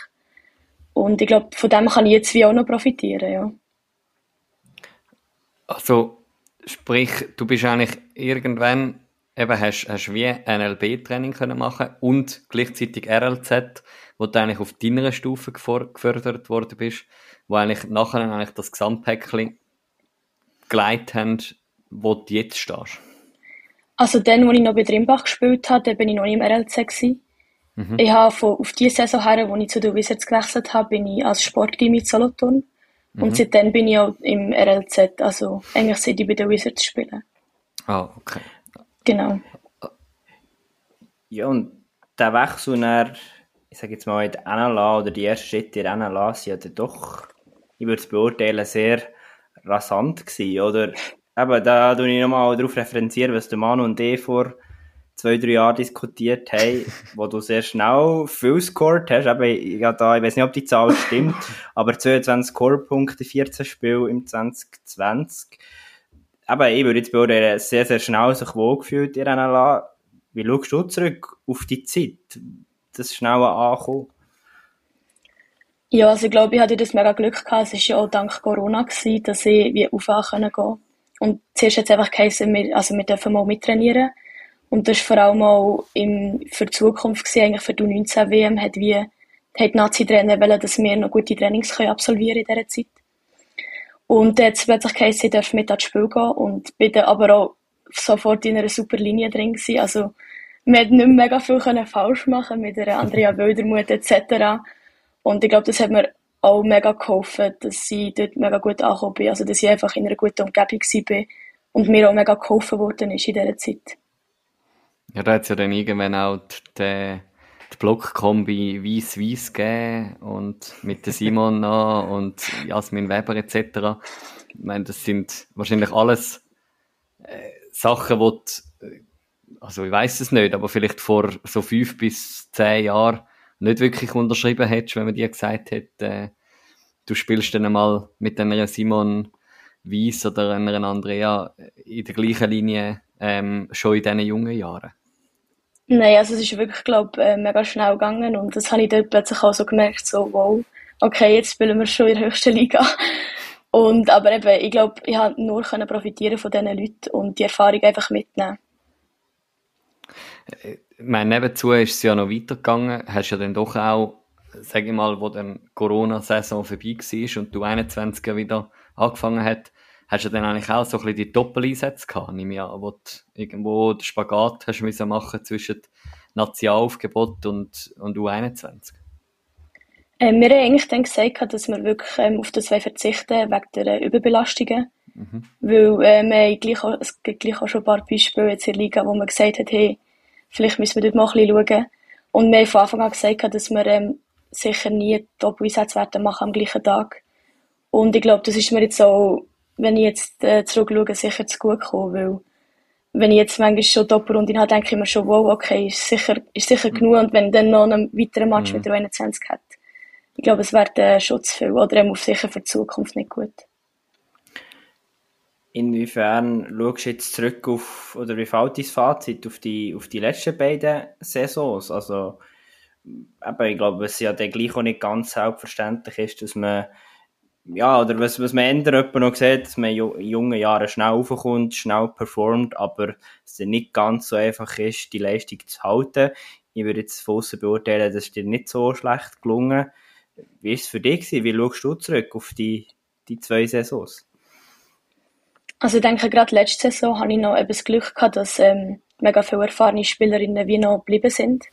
Und ich glaube, von dem kann ich jetzt wie auch noch profitieren, ja. Also, sprich, du bist eigentlich irgendwann eben hast, hast wie NLB-Training können machen und gleichzeitig RLZ, wo du eigentlich auf deiner Stufe gefördert worden bist, wo eigentlich nachher eigentlich das Gesamtpäckchen geleitet haben, wo du jetzt stehst. Also dann, als ich noch bei Drimbach gespielt habe, bin ich noch nicht im RLC gewesen. Mhm. Ich habe von, auf die Saison her, als ich zu den Wizards gewechselt habe, bin ich als Sportteam mit Solothurn. Mhm. Und seitdem bin ich auch im RLZ, also eigentlich seit ich bei den Wizards spiele. Ah, okay. Genau. Ja, und der Wechsel nach, ich sage jetzt mal, in der NLA oder die ersten Schritte in der NLA sind ja doch, ich würde es beurteilen, sehr rasant gewesen, oder? eben, da tue ich nochmal darauf referenzieren, was der Manu und ich vor zwei, drei Jahren diskutiert haben, <laughs> wo du sehr schnell viel scored hast. Eben, ich, da, ich weiß nicht, ob die Zahl stimmt, <laughs> aber 22 Score-Punkte, 14 Spiele im 2020. Aber ich würde jetzt beurteilen, sehr, sehr schnell sich wohlgefühlt in NLA. Wie schaust du zurück auf die Zeit, das schnelle Ankommen? Ja, also ich glaube, ich hatte das mega Glück gehabt. Es war ja auch dank Corona, gewesen, dass ich wie aufwachen konnte. Und zuerst hat es einfach geheißen, wir, also wir dürfen mal mittrainieren. Und das war vor allem auch im, für die Zukunft gewesen, eigentlich für die U19 WM, hat wie, hat Nazi-Trainer wollen, dass wir noch gute Trainings können absolvieren in dieser Zeit. Und es plötzlich geheißen, ich darf mit ans Spiel gehen und bin aber auch sofort in einer super Linie drin gewesen. Also, wir hätten nicht mega viel falsch machen mit der Andrea Wöldermuth etc. Und ich glaube, das hat mir auch mega geholfen, dass ich dort mega gut angekommen bin. Also, dass ich einfach in einer guten Umgebung war und mir auch mega geholfen worden ist in dieser Zeit. Ja, da hat es ja dann irgendwann auch die, die Blockkombi Weiss-Weiss gegeben und mit der Simon <laughs> noch und Jasmin Weber etc. Ich meine, das sind wahrscheinlich alles äh, Sachen, die also ich weiß es nicht, aber vielleicht vor so fünf bis zehn Jahren nicht wirklich unterschrieben hättest, wenn man dir gesagt hätte, äh, du spielst dann einmal mit einer Simon Weiss oder einer Andrea in der gleichen Linie ähm, schon in diesen jungen Jahren? Nein, also es ist wirklich, glaube äh, mega schnell gegangen und das habe ich dort plötzlich auch so gemerkt, so wow, okay, jetzt spielen wir schon in der höchsten Liga. Und, aber eben, ich glaube, ich habe nur profitieren von diesen Leuten und die Erfahrung einfach mitnehmen. Äh, meine, nebenzu ist es ja noch weitergegangen. Hast ja dann doch auch, sag ich mal, wo dann Corona-Saison vorbei war und du 21 wieder angefangen hast, hast du dann eigentlich auch so ein bisschen die Doppeleinsätze gehabt, nehme ich an, wo du irgendwo den Spagat hast müssen machen zwischen Nationalaufgebot und, und U21? Ähm, wir haben eigentlich dann gesagt, dass wir wirklich ähm, auf das verzichten wegen der Überbelastungen. Mhm. Weil äh, wir haben gleich auch, es gibt gleich auch schon ein paar Beispiele jetzt in der Liga, wo man gesagt hat, hey, vielleicht müssen wir dort mal ein bisschen schauen. Und wir haben von Anfang an gesagt, dass wir ähm, sicher nie Top-Einsätze werden machen am gleichen Tag. Und ich glaube, das ist mir jetzt auch, wenn ich jetzt äh, zurückschaue, sicher zu gut gekommen, weil wenn ich jetzt manchmal schon Doppelrunde habe, denke ich mir schon, wow, okay, ist sicher, ist sicher genug. Und wenn dann noch einen weiteren Match mhm. mit der 21 hat, ich glaube, es wäre äh, schon zu viel oder eben sicher für die Zukunft nicht gut. Inwiefern schaust du jetzt zurück auf, oder wie fällt dein Fazit auf die, auf die letzten beiden Saisons? Also, eben, ich glaube, es ja dann gleich auch nicht ganz selbstverständlich ist, dass man ja, oder was, was man ändert, noch sieht, dass man in jungen Jahren schnell raufkommt, schnell performt, aber es nicht ganz so einfach ist, die Leistung zu halten. Ich würde jetzt von außen beurteilen, das ist dir nicht so schlecht gelungen. Wie ist es für dich gewesen? Wie schaust du zurück auf die, die zwei Saisons? Also ich denke, gerade letzte Saison hatte ich noch eben das Glück gehabt, dass ähm, mega viele erfahrene Spielerinnen wie noch geblieben sind.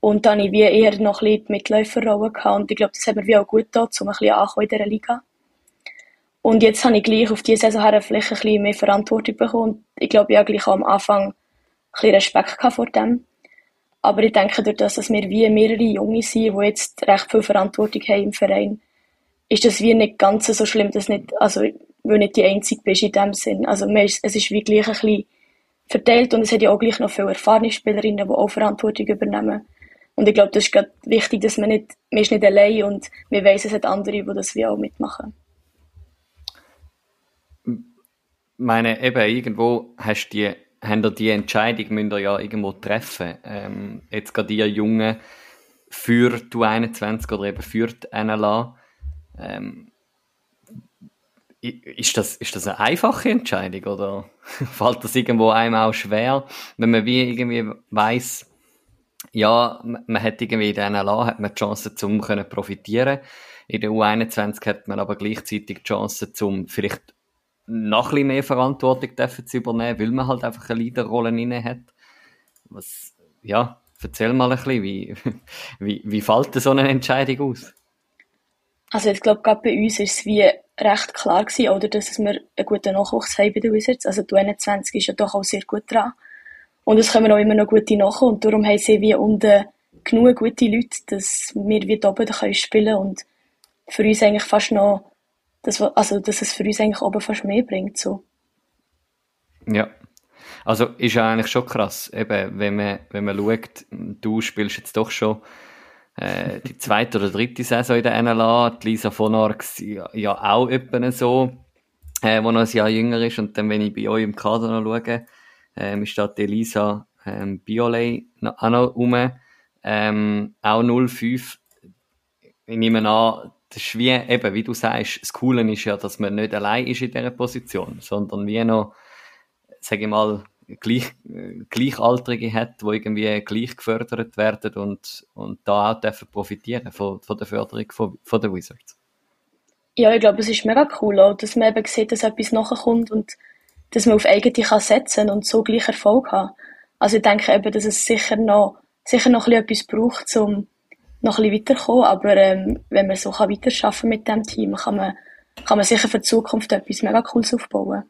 Und dann ich wie eher noch ein bisschen die Mitläuferrolle gehabt. Und ich glaube, das hat mir wie auch gut getan, um ein bisschen anzukommen in dieser Liga. Und jetzt habe ich gleich auf diese Saison her vielleicht ein bisschen mehr Verantwortung bekommen. Und ich glaube, ich habe gleich am Anfang ein bisschen Respekt vor dem. Aber ich denke, durch das, dass wir wie mehrere Junge sind, die jetzt recht viel Verantwortung haben im Verein, ist das wie nicht ganz so schlimm, dass nicht, also, weil nicht die Einzige bist in dem Sinn. Also, es ist wie gleich ein bisschen verteilt und es hat ja auch gleich noch viele erfahrene Spielerinnen, die auch Verantwortung übernehmen. Und ich glaube, das ist gerade wichtig, dass man nicht, man ist nicht allein und wir wissen, es hat andere, die das wie auch mitmachen. Meine, eben, irgendwo hast die, haben ihr die Entscheidung müsst ihr ja irgendwo treffen. Ähm, jetzt gerade die Jungen für die 21 oder eben für die NLA. Ähm, ist das, ist das eine einfache Entscheidung oder <laughs> fällt das irgendwo einem auch schwer, wenn man wie irgendwie weiss, ja, man hat irgendwie in der NLA hat man die Chance, zum können profitieren. In der U21 hat man aber gleichzeitig die Chance, zum vielleicht noch ein mehr Verantwortung zu übernehmen, weil man halt einfach eine Leaderrolle inne hat. Was, ja, erzähl mal ein bisschen, wie, <laughs> wie, wie fällt so eine Entscheidung aus? Also ich glaube, gerade bei uns ist es wie recht klar gewesen, oder, dass wir einen guten Nachwuchs haben bei den Wizards. Also die U21 ist ja doch auch sehr gut dran. Und es kommen auch immer noch gute nach und darum haben sie wie unten genug gute Leute, dass wir wie oben können spielen und für uns eigentlich fast noch, das, also dass es für uns eigentlich oben fast mehr bringt. So. Ja. Also ist ja eigentlich schon krass, eben, wenn man, wenn man schaut, du spielst jetzt doch schon äh, die zweite oder dritte Saison in der NLA, die Lisa von Arx ja, ja auch etwa so, äh, wo noch ein Jahr jünger ist und dann, wenn ich bei euch im Kader noch schaue, ähm, ist da Elisa ähm, Biolay auch noch rum. Ähm, auch 05. Ich nehme an, das ist wie, eben, wie du sagst, das Coole ist ja, dass man nicht allein ist in dieser Position, sondern wie noch, sage ich mal, gleich, Gleichaltrige hat, die irgendwie gleich gefördert werden und, und da auch dürfen profitieren von, von der Förderung von, von den Wizards. Ja, ich glaube, es ist mega cool auch, dass man eben sieht, dass etwas nachkommt und dass man auf eigene kann setzen und so gleich Erfolg haben. Also ich denke eben, dass es sicher noch, sicher noch etwas braucht, um noch ein weiterzukommen, aber ähm, wenn man so kann weiterarbeiten mit dem Team, kann man, kann man sicher für die Zukunft etwas mega Cooles aufbauen.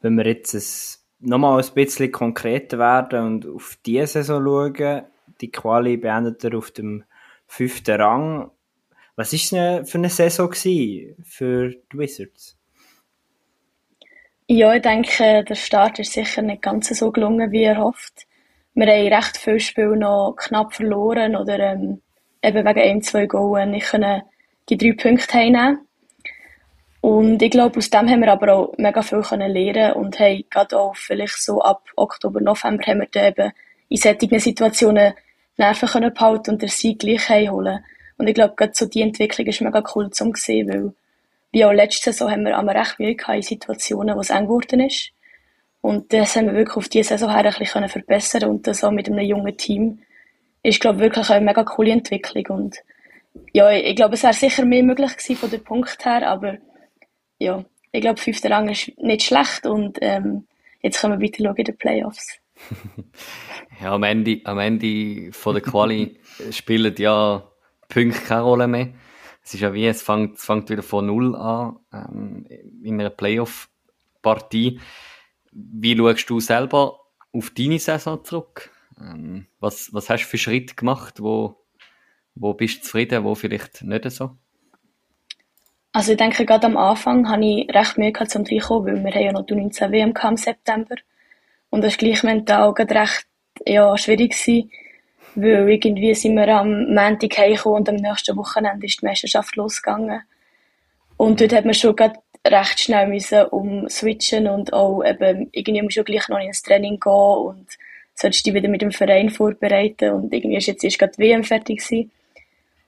Wenn wir jetzt ein, nochmal ein bisschen konkreter werden und auf diese Saison schauen, die Quali beendet er auf dem fünften Rang. Was war es für eine Saison für die Wizards? Ja, ich denke, der Start ist sicher nicht ganz so gelungen, wie erhofft. Wir haben recht viele Spiele noch knapp verloren oder ähm, eben wegen ein, zwei Goals nicht können die drei Punkte einnehmen Und ich glaube, aus dem haben wir aber auch mega viel können lernen und haben gerade auch vielleicht so ab Oktober, November haben wir dann eben in solchen Situationen Nerven können behalten und den Sieg gleich holen. Und ich glaube, gerade so die Entwicklung ist mega cool zu sehen, weil wie auch letzte Saison haben wir einmal recht Mühe in Situationen, wo es eng geworden ist. Und das haben wir wirklich auf diese Saison her ein bisschen verbessern und das auch mit einem jungen Team ist, glaube ich, wirklich eine mega coole Entwicklung. Und ja, ich, glaube, es wäre sicher mehr möglich gewesen von dem Punkt her, aber ja, ich glaube, fünfter Rang ist nicht schlecht und ähm, jetzt können wir weiter schauen in den Playoffs. <laughs> ja, am Ende, am Ende von der Quali <laughs> spielen ja Punkte keine Rolle mehr es ist ja wie, es fängt, es fängt wieder von Null an, ähm, in einer Playoff-Partie. Wie schaust du selber auf deine Saison zurück. Ähm, was, was hast du für Schritte gemacht? Wo, wo bist du zufrieden, wo vielleicht nicht so? Also ich denke, gerade am Anfang hatte ich recht Mühe gehabt, zum reinkommen, weil wir haben ja noch die 19 WM im September. Und das war gleich mental recht ja, schwierig gewesen, weil irgendwie sind wir am Montag heimgekommen und am nächsten Wochenende ist die Meisterschaft losgegangen. Und dort hat man schon gerade recht schnell müssen umswitchen und auch eben, irgendwie musst du gleich noch ins Training gehen und solltest dich wieder mit dem Verein vorbereiten und irgendwie ist jetzt erst gerade die WM fertig gewesen.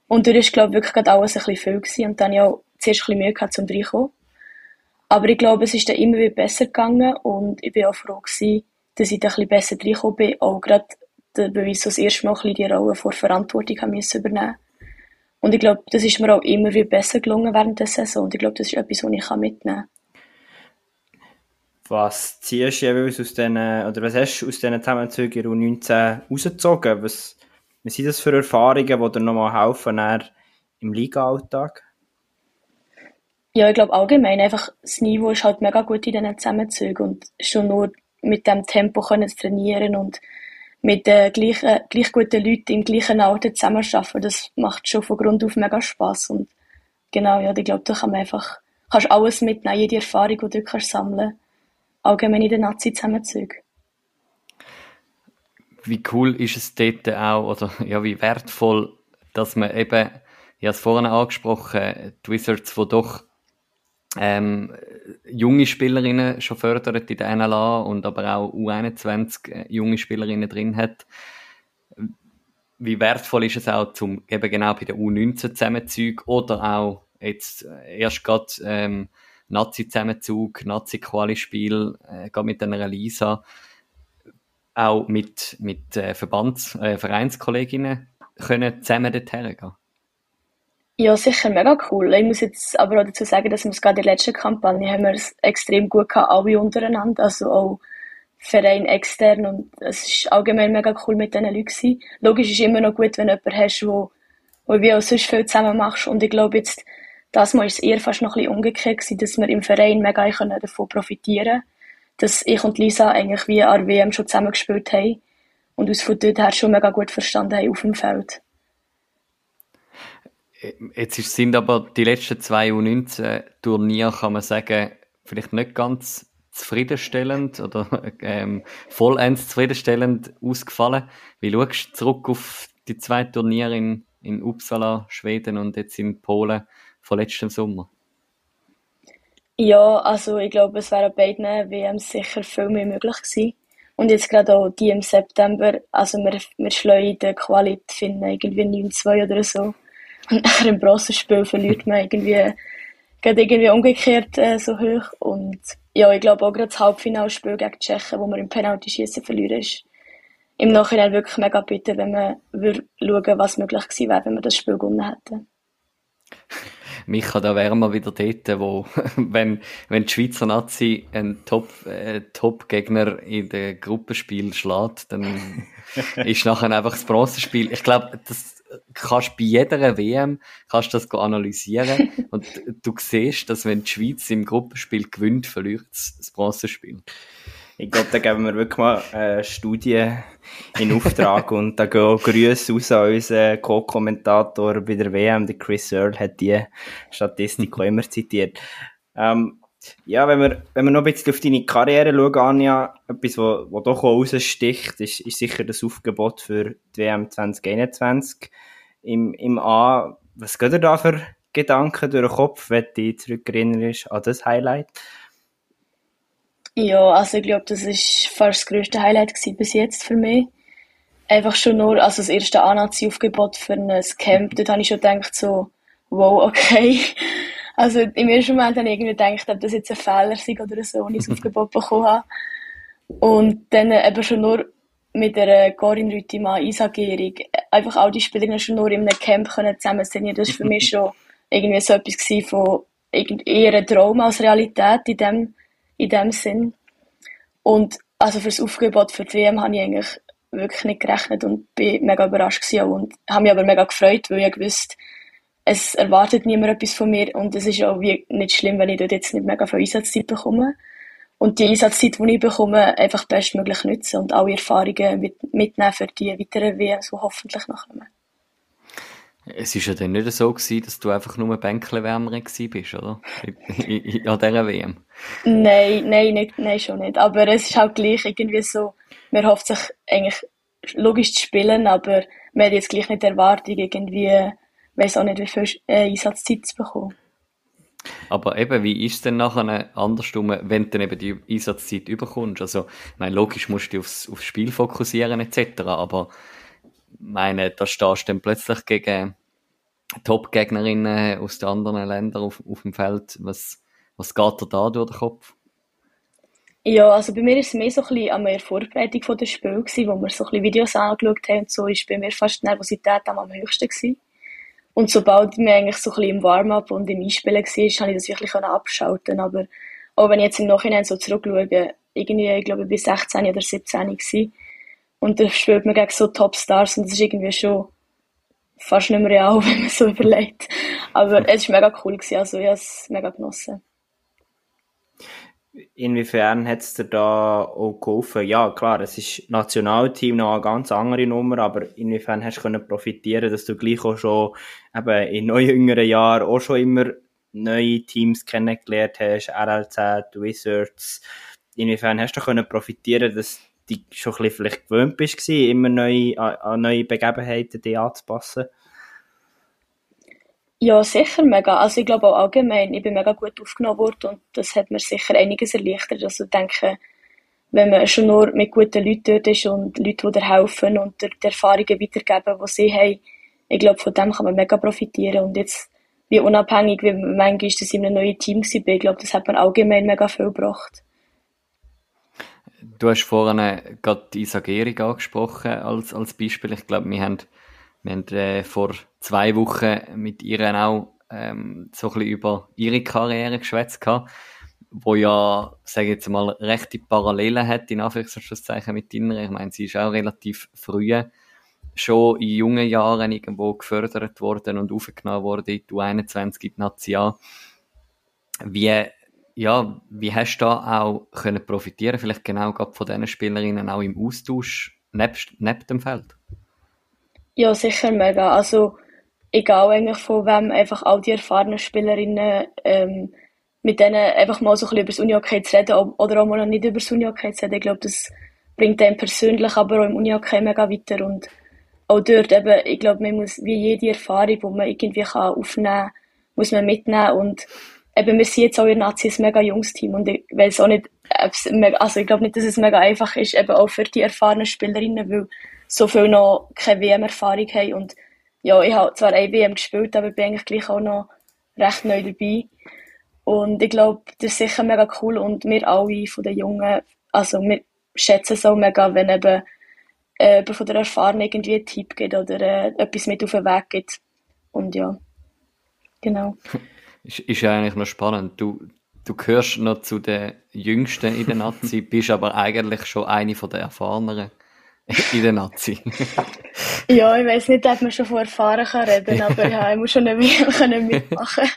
Und dort ist, glaube ich, wirklich gerade alles ein bisschen viel gewesen und dann auch zuerst ein bisschen Mühe gehabt, zum reinkommen. Aber ich glaube, es ist dann immer wieder besser gegangen und ich bin auch froh gewesen, dass ich da ein bisschen besser reingekommen bin, auch gerade der Beweis, dass das erste Mal die Rolle vor Verantwortung haben müssen übernehmen Und ich glaube, das ist mir auch immer wieder besser gelungen während der Saison und ich glaube, das ist etwas, was ich mitnehmen kann. Was ziehst du jeweils aus diesen, oder was hast du aus diesen Zusammenzügen U19 rausgezogen? Was, was sind das für Erfahrungen, die dir nochmal helfen im Liga-Alltag? Ja, ich glaube allgemein einfach, das Niveau ist halt mega gut in diesen Zusammenzügen und schon nur mit dem Tempo können zu trainieren und mit den gleichen, gleich guten Leuten im gleichen Alter zusammenarbeiten, das macht schon von Grund auf mega Spass und genau, ja, ich glaube, da kann man einfach, kannst alles mitnehmen, jede Erfahrung, die du kannst sammeln allgemein in den Nazi-Zusammenzügen. Wie cool ist es dort auch, oder <laughs> ja, wie wertvoll, dass man eben, ich habe es vorhin angesprochen, die Wizards, die doch ähm, junge Spielerinnen schon fördert in der NLA und aber auch U21 äh, junge Spielerinnen drin hat. Wie wertvoll ist es auch zum eben genau bei der U19 Zusammenzug oder auch jetzt äh, erst gerade ähm, Nazi-Zusammenzug, Nazi-Quali-Spiel, äh, mit einer Lisa, auch mit, mit äh, Verbands-, äh, Vereinskolleginnen können zusammen dorthin gehen? Ja, sicher mega cool. Ich muss jetzt aber auch dazu sagen, dass wir es gerade in der letzten Kampagne haben wir es extrem gut gehabt, alle untereinander, also auch Verein extern und es ist allgemein mega cool mit diesen Leuten gewesen. Logisch ist immer noch gut, wenn du jemanden hast, wo, wo wie auch sonst viel zusammen machst und ich glaube jetzt, das Mal ist es eher fast noch ein bisschen umgekehrt gewesen, dass wir im Verein mega davon profitieren dass ich und Lisa eigentlich wie an der WM schon zusammengespielt haben und uns von dort her schon mega gut verstanden haben auf dem Feld. Jetzt sind aber die letzten zwei U19-Turniere, kann man sagen, vielleicht nicht ganz zufriedenstellend oder <laughs> ähm, vollends zufriedenstellend ausgefallen. Wie schaust du zurück auf die zwei Turniere in, in Uppsala, Schweden und jetzt in Polen von letztem Sommer? Ja, also ich glaube, es wäre beiden WMs sicher viel mehr möglich gewesen. Und jetzt gerade auch die im September, also wir, wir schlagen in der Qualität finden irgendwie 9-2 oder so. Und <laughs> nach dem Bronzespiel verliert man irgendwie, geht irgendwie umgekehrt äh, so hoch. Und ja, ich glaube auch gerade das Halbfinalspiel gegen die Tschechen, wo wir im Penalty-Schießen verlieren, ist im Nachhinein wirklich mega bitter, wenn man würde schauen, was möglich gewesen wäre, wenn wir das Spiel gewonnen hätten. <laughs> Micha, da wären wir wieder dort, wo, <laughs> wenn, wenn die Schweizer Nazi einen Top, äh, Top-Gegner in der Gruppenspiel schlägt, dann ist nachher einfach das Bronzespiel. Ich glaube, das kannst bei jeder WM kannst das analysieren <laughs> und du siehst, dass wenn die Schweiz im Gruppenspiel gewinnt, verliert das Bronzespiel. Ich glaube, da geben wir wirklich mal eine Studie in Auftrag und da gehen auch Grüße raus an unseren Co-Kommentator bei der WM, der Chris Earl, hat die Statistik <laughs> auch immer zitiert. Ähm, ja, wenn wir, wenn wir noch ein bisschen auf deine Karriere schauen, Anja, etwas, wo doch auch raussticht, ist, ist sicher das Aufgebot für die WM 2021 im, im A. Was geht dir da für Gedanken durch den Kopf, wenn du dich zurückerinnerst an das Highlight? Ja, also ich glaube, das ist fast das grösste Highlight bis jetzt für mich. Einfach schon nur, also das erste A-Nazi-Aufgebot für ein Camp, dort habe ich schon gedacht so, wow, okay. Also im ersten Moment habe ich irgendwie gedacht, ob das jetzt ein Fehler sei oder so, wenn ich das <laughs> Aufgebot bekommen habe. Und dann eben schon nur mit der Corinne Rüttimann, Eisagierung, einfach all die Spieler schon nur in einem Camp können zusammen trainieren, das war für mich schon irgendwie so etwas von eher ein Traum als Realität in dem in dem Sinn. Und also für das Aufgebot für die WM habe ich eigentlich wirklich nicht gerechnet und bin mega überrascht gewesen und habe mich aber mega gefreut, weil ich gewusst, es erwartet niemand etwas von mir und es ist auch wie nicht schlimm, wenn ich dort jetzt nicht mega viel Einsatzzeit bekomme. und die Einsatzzeit, die ich bekomme, einfach bestmöglich nutzen und alle Erfahrungen mit, mitnehmen für die weiteren WM, so hoffentlich noch kommen. Es war ja dann nicht so gewesen, dass du einfach nur Bänkchenwärmerin bist, oder? An dieser WM. Nein, nein, nicht, nein, schon nicht. Aber es ist halt gleich irgendwie so, man hofft sich eigentlich logisch zu spielen, aber man hat jetzt gleich nicht die Erwartung, irgendwie, weiß auch nicht, wie viel äh, Einsatzzeit zu bekommen. Aber eben, wie ist es denn nachher andersrum, wenn du dann eben die Einsatzzeit überkommst? Also, ich meine, logisch musst du dich aufs, aufs Spiel fokussieren etc., aber meine, da stehst du dann plötzlich gegen Top-Gegnerinnen aus den anderen Ländern auf, auf dem Feld. Was, was geht dir da durch den Kopf? Ja, also bei mir war es mehr so ein bisschen an der Vorbereitung von des Spiel gewesen, wo wir so ein bisschen Videos angeschaut haben und so, ist bei mir fast die Nervosität am höchsten gewesen. Und sobald wir eigentlich so ein bisschen im Warm-up und im Einspielen war, konnte ich das wirklich abschalten. Aber auch wenn ich jetzt im Nachhinein so zurückschaue, irgendwie, ich glaube, ich war 16 oder 17 gewesen, und da spielt man gegen so Topstars und das ist irgendwie schon fast nicht mehr real, <laughs> wenn man so überlegt. Aber es war mega cool, gewesen, also ich habe es mega genossen. Inwiefern es dir da auch geholfen? Ja, klar, es ist Nationalteam noch eine ganz andere Nummer, aber inwiefern hast du können profitieren, dass du gleich auch schon eben in neuen jüngeren Jahren auch schon immer neue Teams kennengelernt hast, RLZ, Wizards. Inwiefern hast du können profitieren, dass die schon ein bisschen vielleicht gewöhnt bist, immer neu, an, neue Begebenheiten anzupassen? Ja, sicher mega. Also ich glaube auch allgemein, ich bin mega gut aufgenommen worden und das hat mir sicher einiges erleichtert. Also ich denke, wenn man schon nur mit guten Leuten dort ist und Leute, die dir helfen und die Erfahrungen weitergeben, die sie haben, ich glaube, von dem kann man mega profitieren. Und jetzt, wie unabhängig, wie manchmal ist, dass ich in einem neuen Team war, ich glaube, das hat mir allgemein mega viel gebracht. Du hast vorhin gerade Isa Gehrig angesprochen als, als Beispiel. Ich glaube, wir haben, wir haben äh, vor zwei Wochen mit ihr auch ähm, so ein bisschen über ihre Karriere geschwätzt gehabt, wo ja, sage ich jetzt mal, rechte Parallelen hat, in Anführungszeichen mit deiner. Ich meine, sie ist auch relativ früh schon in jungen Jahren irgendwo gefördert worden und aufgenommen worden in die U21 in die Nazi Wie ja, wie hast du da auch können profitieren, vielleicht genau von diesen Spielerinnen auch im Austausch nebst, neben dem Feld? Ja, sicher mega. Also egal eigentlich von wem, einfach all die erfahrenen Spielerinnen, ähm, mit denen einfach mal so ein bisschen über das Unihockey zu reden oder auch mal nicht über das Unihockey zu reden. Ich glaube, das bringt einem persönlich, aber auch im Unihockey mega weiter und auch dort eben, ich glaube, man muss wie jede Erfahrung, die man irgendwie kann aufnehmen kann, muss man mitnehmen und eben, wir sind jetzt auch in Nazi ein mega junges Team und ich weiß auch nicht, also ich glaube nicht, dass es mega einfach ist, eben auch für die erfahrenen Spielerinnen, weil so viele noch keine WM-Erfahrung haben und ja, ich habe zwar WM gespielt, aber bin eigentlich gleich auch noch recht neu dabei und ich glaube, das ist sicher mega cool und wir alle von den Jungen, also wir schätzen es auch mega, wenn eben äh, von der Erfahrung irgendwie einen Tipp gibt oder äh, etwas mit auf den Weg gibt und ja, genau. <laughs> Ist, ist ja eigentlich noch spannend. Du, du gehörst noch zu den Jüngsten in der Nazi, bist aber eigentlich schon eine von den Erfahreneren in der Nazi. <laughs> ja, ich weiß nicht, ob man schon von Erfahren kann reden, <laughs> aber ja, ich muss schon eine <laughs> mitmachen.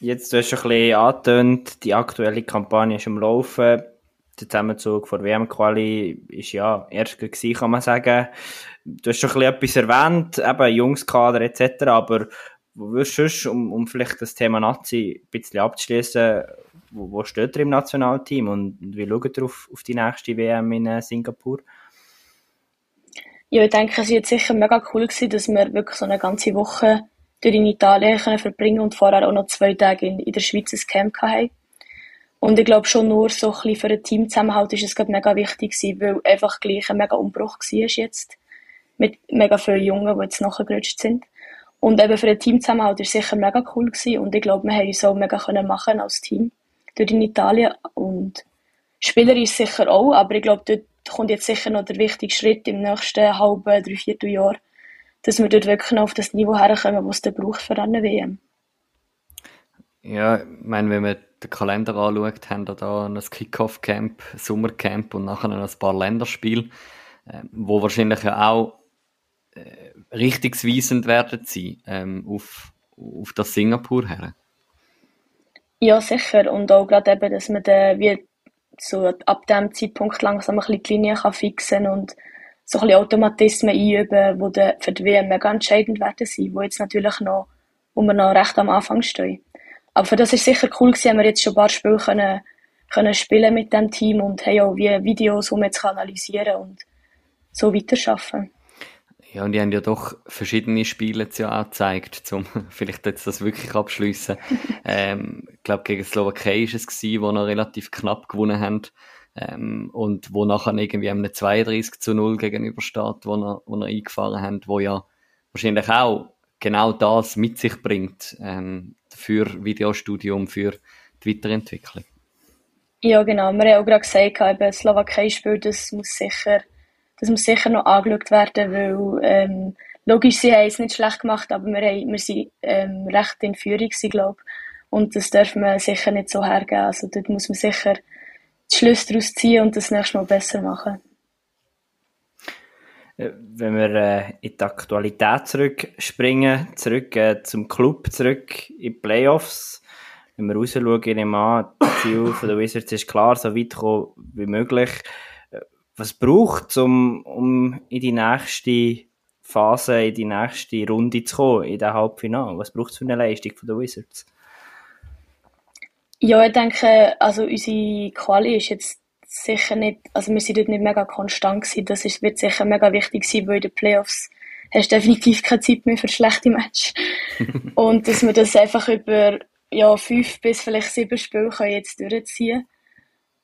Jetzt, du hast schon ein bisschen angetönt, die aktuelle Kampagne ist am Laufen. Der Zusammenzug vor WM-Quali ist ja erst gewesen, kann man sagen du hast schon ein bisschen etwas erwähnt, eben Jungskader etc., aber wo würdest du um, um vielleicht das Thema Nazi ein bisschen abzuschließen, wo, wo steht ihr im Nationalteam und wie schaut ihr auf, auf die nächste WM in äh, Singapur? Ja, ich denke, es jetzt sicher mega cool gewesen, dass wir wirklich so eine ganze Woche durch in Italien können verbringen und vorher auch noch zwei Tage in, in der Schweiz ein Camp hatten. Und ich glaube schon nur so ein bisschen für ein Teamzusammenhalt ist es gerade mega wichtig gewesen, weil einfach gleich ein mega Umbruch war jetzt mit mega vielen Jungen, die jetzt nachgerutscht sind. Und eben für ein Teamzusammenhalt war es sicher mega cool gewesen. und ich glaube, wir haben uns auch mega können machen als Team dort in Italien und Spieler ist sicher auch, aber ich glaube, dort kommt jetzt sicher noch der wichtige Schritt im nächsten halben, dreiviertel Jahr, dass wir dort wirklich noch auf das Niveau herkommen, was es braucht für eine WM. Ja, ich meine, wenn man den Kalender anschaut, haben wir da ein Kick-Off-Camp, Sommercamp und nachher noch ein paar Länderspiele, ähm, wo wahrscheinlich auch äh, richtungsweisend werden sein ähm, auf, auf das Singapur her? Ja, sicher. Und auch gerade eben, dass man dann wie so ab dem Zeitpunkt langsam ein bisschen die Linie kann fixen und so ein Automatismen einüben, die dann für die WM mega entscheidend werden sein, wo jetzt natürlich noch, wo wir noch recht am Anfang stehen. Aber für das ist sicher cool gewesen, haben wir jetzt schon ein paar Spiele können, können spielen mit dem Team und haben auch wie Videos, um jetzt analysieren und so weiterarbeiten. Ja, und die haben ja doch verschiedene Spiele jetzt ja auch gezeigt, um <laughs> vielleicht jetzt das wirklich abschließen. <laughs> ähm, ich glaube, gegen Slowakei ist es gewesen, wo noch relativ knapp gewonnen haben. Ähm, und wo nachher irgendwie einem 32 zu 0 gegenübersteht, wo er, wo er eingefahren haben, wo ja wahrscheinlich auch genau das mit sich bringt, ähm, für Videostudium, für die Weiterentwicklung. Ja, genau. Wir haben auch gerade gesagt, eben, das Slowakei-Spiel, das muss sicher das muss sicher noch angeschaut werden, weil ähm, logisch, sie haben es nicht schlecht gemacht, aber wir, haben, wir sind ähm, recht in Führung, glaube Und das darf man sicher nicht so hergeben. Also dort muss man sicher die Schlüsse daraus ziehen und das nächste Mal besser machen. Äh, wenn wir äh, in die Aktualität zurückspringen, zurück äh, zum Club, zurück in die Playoffs, wenn wir rausschauen, ich nehme an, das Ziel der Wizards ist klar, so weit kommen wie möglich was braucht um, um in die nächste Phase, in die nächste Runde zu kommen, in den Halbfinale? Was braucht es für eine Leistung von den Wizards? Ja, ich denke, also unsere Quali ist jetzt sicher nicht, also wir sind dort nicht mega konstant gewesen. Das ist, wird sicher mega wichtig sein, weil in den Playoffs hast du definitiv keine Zeit mehr für schlechte Matches. <laughs> Und dass wir das einfach über, ja, fünf bis vielleicht sieben Spiele können jetzt durchziehen können.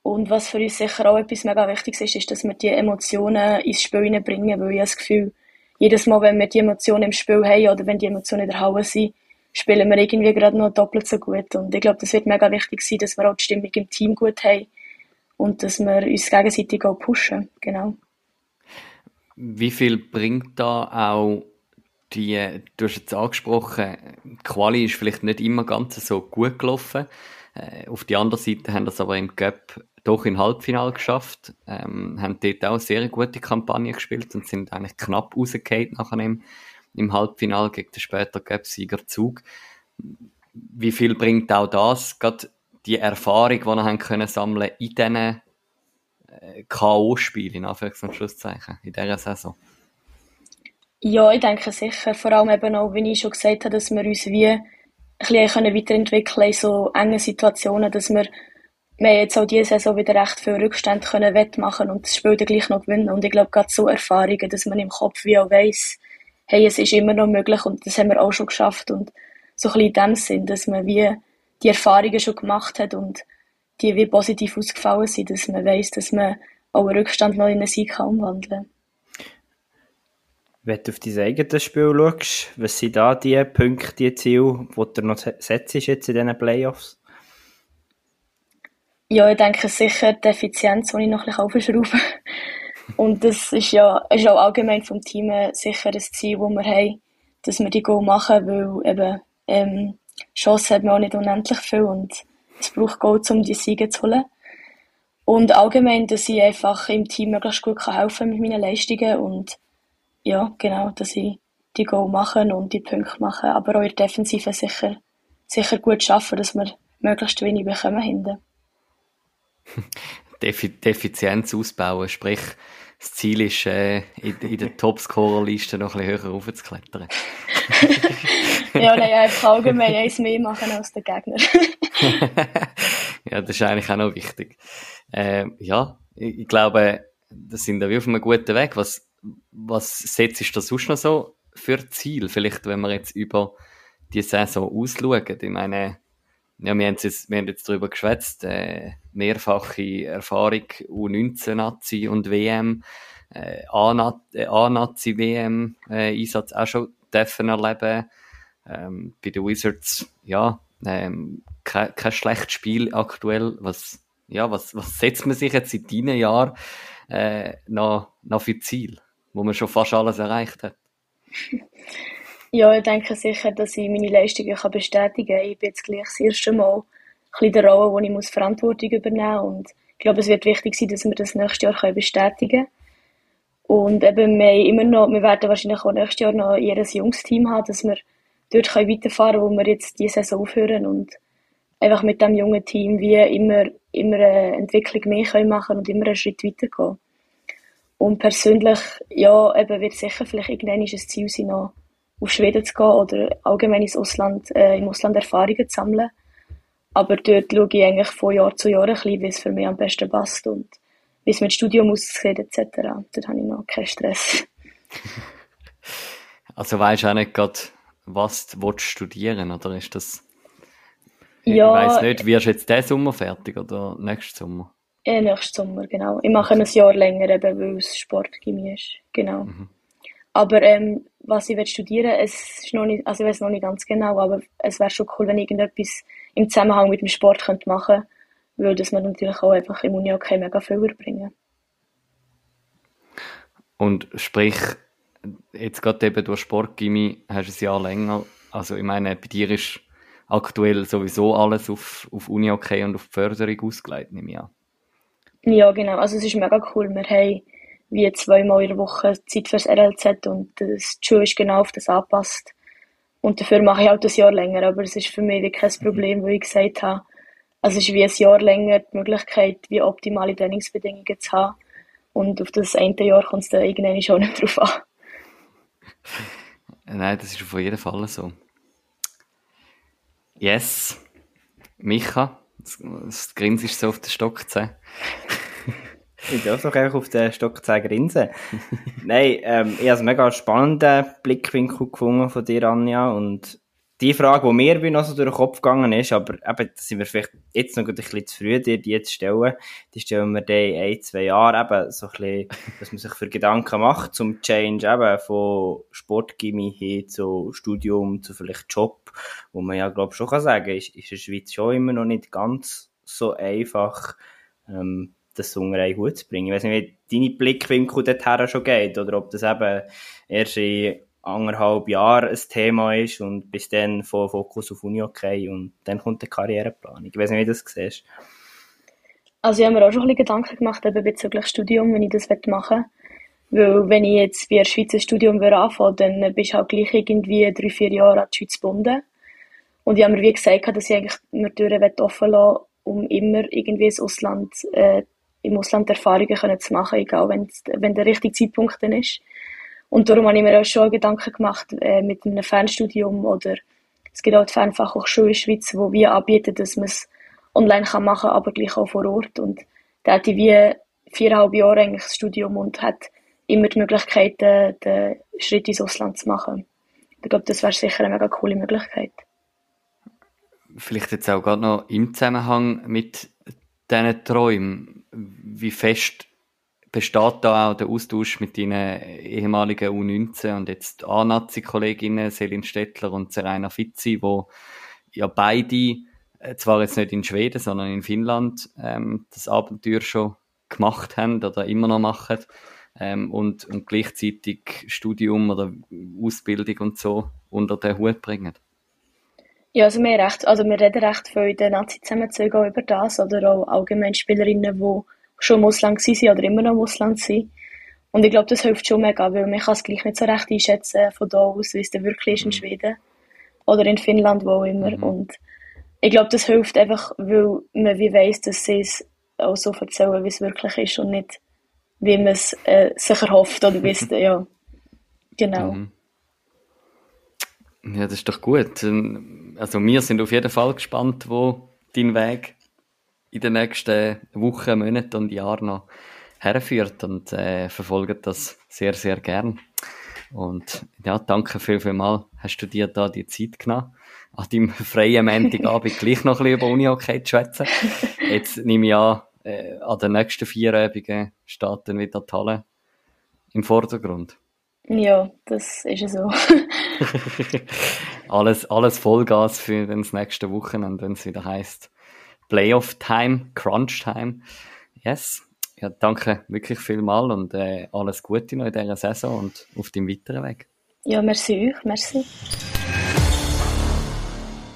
Und was für uns sicher auch etwas mega Wichtiges ist, ist, dass wir die Emotionen ins Spiel hineinbringen, weil ich habe das Gefühl, jedes Mal, wenn wir die Emotionen im Spiel haben oder wenn die Emotionen in der Halle sind, spielen wir irgendwie gerade noch doppelt so gut. Und ich glaube, das wird mega wichtig sein, dass wir auch die Stimmung im Team gut haben und dass wir uns gegenseitig auch pushen. Genau. Wie viel bringt da auch die, du hast jetzt angesprochen, Quali ist vielleicht nicht immer ganz so gut gelaufen. Äh, auf die andere Seite haben das aber im Cup doch in Halbfinale geschafft, ähm, haben dort auch eine sehr gute Kampagne gespielt und sind eigentlich knapp rausgefallen nachher im, im Halbfinale gegen den später Cup-Sieger Zug. Wie viel bringt auch das, gerade die Erfahrung, die wir haben können sammeln in diesen äh, K.O.-Spielen, in Anführungs- und Schlusszeichen, in dieser Saison? Ja, ich denke sicher. Vor allem eben auch, wie ich schon gesagt habe, dass wir uns wie bisschen weiterentwickeln in so engen Situationen, dass wir wir jetzt auch diese Saison wieder recht viel Rückstände können wettmachen und das Spiel dann gleich noch gewinnen. Und ich glaube, gerade so Erfahrungen, dass man im Kopf wie auch weiss, hey, es ist immer noch möglich und das haben wir auch schon geschafft. Und so ein bisschen in dem Sinn, dass man wie die Erfahrungen schon gemacht hat und die wie positiv ausgefallen sind, dass man weiss, dass man auch einen Rückstand noch in einen Sieg umwandeln kann. Wenn du auf dein eigenes Spiel schaust, was sind da die Punkte, die Ziele, die du noch setzt jetzt in diesen Playoffs? Ja, ich denke sicher die Effizienz, die ich noch ein bisschen aufschrauben <laughs> Und das ist ja ist auch allgemein vom Team sicher ein Ziel, das wir haben, dass wir die Goal machen, weil eben ähm, Chancen hat man auch nicht unendlich viel und es braucht Goal, um die Siege zu holen. Und allgemein, dass ich einfach im Team möglichst gut helfen kann mit meinen Leistungen und ja, genau, dass ich die Goal machen und die Punkte machen, aber auch in der Defensive sicher, sicher gut schaffen, dass wir möglichst wenig bekommen hinten. <laughs> Defi Effizienz ausbauen, sprich, das Ziel ist, äh, in, in der Topscorer-Liste noch ein bisschen höher raufzuklettern. <laughs> ja, nein, einfach allgemein eins mehr machen als der Gegner. <laughs> ja, das ist eigentlich auch noch wichtig. Äh, ja, ich, ich glaube, das sind wir auf einem guten Weg. Was, was setzt du sonst noch so für Ziel? Vielleicht, wenn wir jetzt über die Saison ausschauen. Ich meine, ja, wir haben jetzt, wir haben jetzt darüber geschwätzt, äh, mehrfache Erfahrung U19-Nazi und WM, äh, A-Nazi-WM-Einsatz äh, auch schon dürfen erleben. Ähm, bei den Wizards, ja, ähm, kein, kein schlechtes Spiel aktuell. Was, ja, was, was setzt man sich jetzt in deinen Jahren äh, noch, noch für Ziel, wo man schon fast alles erreicht hat? Ja, ich denke sicher, dass ich meine Leistungen kann bestätigen kann. Ich bin jetzt gleich das erste Mal in der Rolle, wo ich muss Verantwortung übernehmen muss. Und ich glaube, es wird wichtig sein, dass wir das nächstes Jahr bestätigen können. Und eben, wir, immer noch, wir werden wahrscheinlich auch nächstes Jahr noch eher ein junges Team haben, dass wir dort weiterfahren können, wo wir jetzt diese Saison aufhören. Und einfach mit dem jungen Team wie immer, immer eine Entwicklung mehr können machen und immer einen Schritt weitergehen. Und persönlich, ja, eben wird sicher vielleicht irgendwann ein Ziel sein, noch auf Schweden zu gehen oder allgemein ins Ausland, äh, im Ausland Erfahrungen zu sammeln. Aber dort schaue ich eigentlich von Jahr zu Jahr ein bisschen, wie es für mich am besten passt und wie es mit Studium aussieht etc. Dort habe ich noch keinen Stress. <laughs> Also weißt du auch nicht gerade, was du studieren oder ist das... Ja, ich weiss nicht, wirst du jetzt diesen Sommer fertig oder nächsten Sommer? Ja, nächsten Sommer, genau. Ich mache ein Jahr länger, eben, weil es Sportchemie ist. Genau. Mhm. Aber ähm, was ich will studieren es ist noch nicht, also ich weiß noch nicht ganz genau, aber es wäre schon cool, wenn ich irgendetwas im Zusammenhang mit dem Sport könnte machen könnte, weil das man natürlich auch einfach im Uni-Hockey mega viel überbringen. Und sprich, jetzt gerade eben durch Sportgymnastik hast du ein Jahr länger, also ich meine, bei dir ist aktuell sowieso alles auf, auf Uni-Hockey und auf die Förderung ausgelegt, nehme ich an. Ja, genau. Also es ist mega cool. Wir haben wie zweimal in der Woche Zeit fürs RLZ und das, die Schule ist genau auf das angepasst. Und dafür mache ich halt ein Jahr länger, aber es ist für mich wirklich kein Problem, weil ich gesagt habe, also es ist wie ein Jahr länger die Möglichkeit, wie optimale Trainingsbedingungen zu haben. Und auf das eine Jahr kommt es dann irgendwann schon <laughs> nicht drauf an. <laughs> Nein, das ist auf jeden Fall so. Yes. Micha, das, das Grins ist so auf den Stock zu <laughs> ich darf doch einfach auf den Stock zeigen grinsen. Nein, ähm, ich habe einen mega spannenden Blickwinkel gefunden von dir, Anja. Und die Frage, die mir noch so durch den Kopf gegangen ist, aber eben, da sind wir vielleicht jetzt noch ein bisschen zu früh, dir die jetzt stellen, die stellen wir dann in ein, zwei Jahren eben so ein bisschen, dass man sich für Gedanken macht zum Change eben von Sportgymnastik hin zu Studium, zu vielleicht Job, wo man ja, glaube schon kann sagen, ist, ist in der Schweiz schon immer noch nicht ganz so einfach, ähm, das unter einen Hut zu bringen. Ich weiß nicht, wie deine Blickwinkel dorthin schon geht oder ob das eben erst in anderthalb Jahren ein Thema ist und bis dann voll Fokus auf Uni okay und dann kommt die Karriereplanung. Ich weiß nicht, wie du das siehst. Also ich habe mir auch schon ein bisschen Gedanken gemacht eben bezüglich Studium, wenn ich das machen will. Weil wenn ich jetzt wie ein Schweizer Studium anfange, dann bist du halt gleich irgendwie drei, vier Jahre an die Schweiz gebunden. Und ich habe mir wie gesagt, dass ich eigentlich mir Türen offen lassen um immer irgendwie Ausland äh, im Ausland Erfahrungen können zu machen, egal wenn, wenn der richtige Zeitpunkt dann ist. Und darum habe ich mir auch schon Gedanken gemacht äh, mit einem Fernstudium oder es gibt auch die Fernfachhochschule in der Schweiz, wo wir anbieten, dass man es online kann machen, aber gleich auch vor Ort. Und da hatte ich wie viereinhalb Jahre eigentlich das Studium und hat immer die Möglichkeit, den, den Schritt ins Ausland zu machen. Ich glaube, das wäre sicher eine mega coole Möglichkeit. Vielleicht jetzt auch gerade noch im Zusammenhang mit diesen Träumen, wie fest besteht da auch der Austausch mit deinen ehemaligen U19 und jetzt A-Nazi-Kolleginnen Selin Stettler und Serena Fizzi, wo ja beide, äh, zwar jetzt nicht in Schweden, sondern in Finnland, ähm, das Abenteuer schon gemacht haben oder immer noch machen ähm, und, und gleichzeitig Studium oder Ausbildung und so unter den Hut bringen. Ja, also wir, recht, also wir reden recht viel in den Nazi-Zusammenzügen über das oder auch allgemein Spielerinnen, die schon im Ausland waren oder immer noch im Ausland sind. Und ich glaube, das hilft schon mega, weil man kann es gleich nicht so recht einschätzen von da aus, wie es denn wirklich ist in mhm. Schweden oder in Finnland, wo auch immer. Mhm. Und ich glaube, das hilft einfach, weil man wie weiss, dass sie es auch so erzählen, wie es wirklich ist und nicht, wie man es äh, sich erhofft oder wie es, ja, genau. Mhm. Ja, das ist doch gut. Also wir sind auf jeden Fall gespannt, wo dein Weg in den nächsten Wochen, Monaten und Jahren noch herführt und äh, verfolgen das sehr, sehr gern. Und ja, danke viel, viel mal. Hast du dir da die Zeit genommen, an deinem <laughs> freien Montagabend gleich noch ein bisschen über Uni-Hockey zu schwätzen? Jetzt nehme ich an, äh, an den nächsten vier Übungen steht dann wieder die Halle im Vordergrund. Ja, das ist so. <laughs> alles, alles Vollgas für das nächste Wochenende, wenn es wieder heißt Playoff Time, Crunch Time. Yes. Ja, danke wirklich vielmal und äh, alles Gute noch in dieser Saison und auf dem weiteren Weg. Ja, merci euch, merci.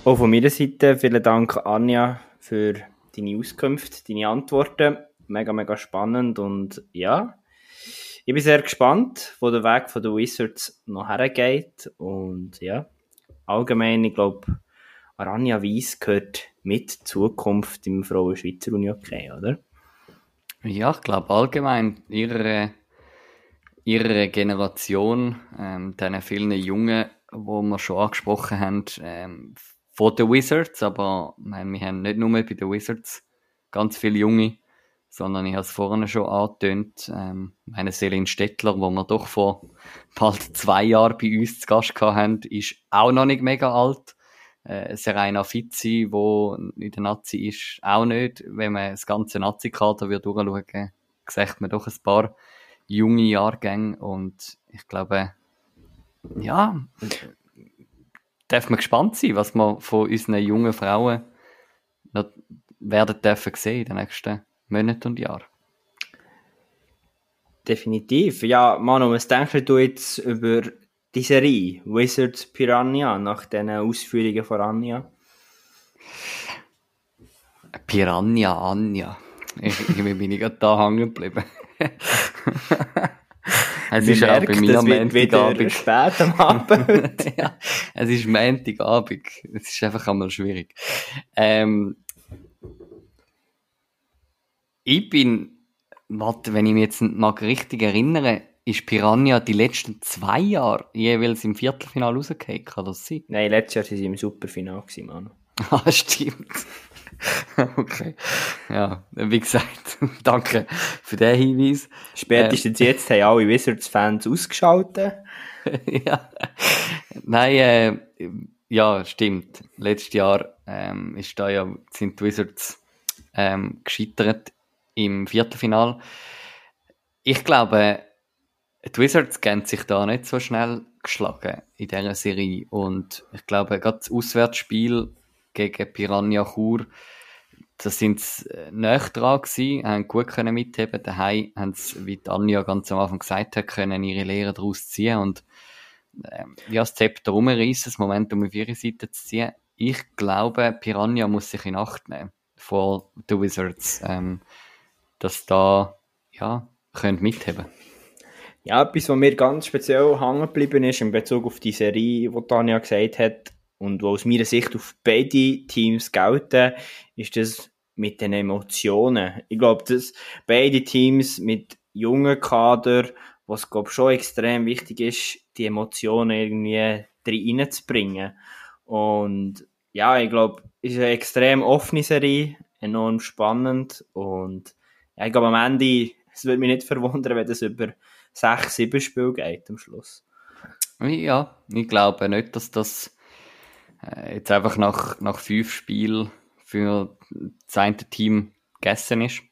Auch von meiner Seite vielen Dank, Anja, für deine Auskünfte, deine Antworten. Mega, mega spannend und ja, ich bin sehr gespannt, wo der Weg von den Wizards noch hergeht. Und ja, allgemein, ich glaube, Aranya Weiss gehört mit Zukunft im Frauen-Schweizer Uni-Hockey, oder? Ja, ich glaube allgemein, ihre, ihre Generation, ähm, diesen vielen Jungen, wo wir schon angesprochen haben, ähm, von den Wizards, aber meine, wir haben nicht nur bei den Wizards ganz viele Junge, sondern ich habe es vorhin schon angetönt, ähm, meine Selin Stettler, wo wir doch vor bald zwei Jahren bei uns zu Gast hatten, ist auch noch nicht mega alt. Äh, Serena Fizzi, wo in der Nazi ist, auch nicht. Wenn man das ganze Nazi-Kader durchschauen sieht man doch ein paar junge Jahrgänge und ich glaube, ja, darf man gespannt sein, was wir von unseren jungen Frauen noch werden dürfen sehen in den nächsten Monaten und Jahren. Definitiv. Ja, Manu, was denkst du jetzt über die Serie Wizards Piranha nach den Ausführungen von Anja? Piranha Anja. Ich, irgendwie bin ich gerade da hängen geblieben. <laughs> es ist auch bei mir Montagabend. spät am <laughs> Abend. ja, es ist Montagabend. Es ist einfach einmal schwierig. Ähm, ich bin, warte, wenn ich mich jetzt mag richtig erinnere, ist Piranha die letzten zwei Jahre jeweils im Viertelfinale rausgekommen, kann das sein? Nein, letztes Jahr waren sie im Superfinale, Mann. <laughs> ah, stimmt. <laughs> okay. Ja, wie gesagt, <laughs> danke für den Hinweis. Spätestens ähm, jetzt haben alle Wizards-Fans ausgeschaltet. ja. Nein, äh, ja, stimmt. Letztes Jahr ähm, ist da ja, sind die Wizards ähm, gescheitert im Viertelfinal. Ich glaube, die Wizards gehen sich da nicht so schnell geschlagen in dieser Serie. Und ich glaube, gerade das Auswärtsspiel gegen Piranha Chur, da sind sie äh, näher dran gewesen, haben gut können mitheben. Daheim haben sie, wie Anja ganz am Anfang gesagt hat, können ihre Lehre daraus ziehen und ähm, ja, das Zepter rumreißen, das Momentum auf ihre Seite zu ziehen. Ich glaube, Piranha muss sich in Acht nehmen vor den Wizards, ähm, dass da ja, können mitheben ja, etwas, was mir ganz speziell hängen geblieben ist in Bezug auf die Serie, die Tanja gesagt hat, und was aus meiner Sicht auf beide Teams gelten, ist das mit den Emotionen. Ich glaube, dass beide Teams mit jungen Kader, was glaube schon extrem wichtig ist, die Emotionen irgendwie reinzubringen. Und ja, ich glaube, es ist eine extrem offene Serie, enorm spannend und ja, ich glaube am Ende, es würde mich nicht verwundern, wenn das über sechs, sieben Spiele geht am Schluss. Ja, ich glaube nicht, dass das äh, jetzt einfach nach, nach fünf Spielen für das eine Team gegessen ist,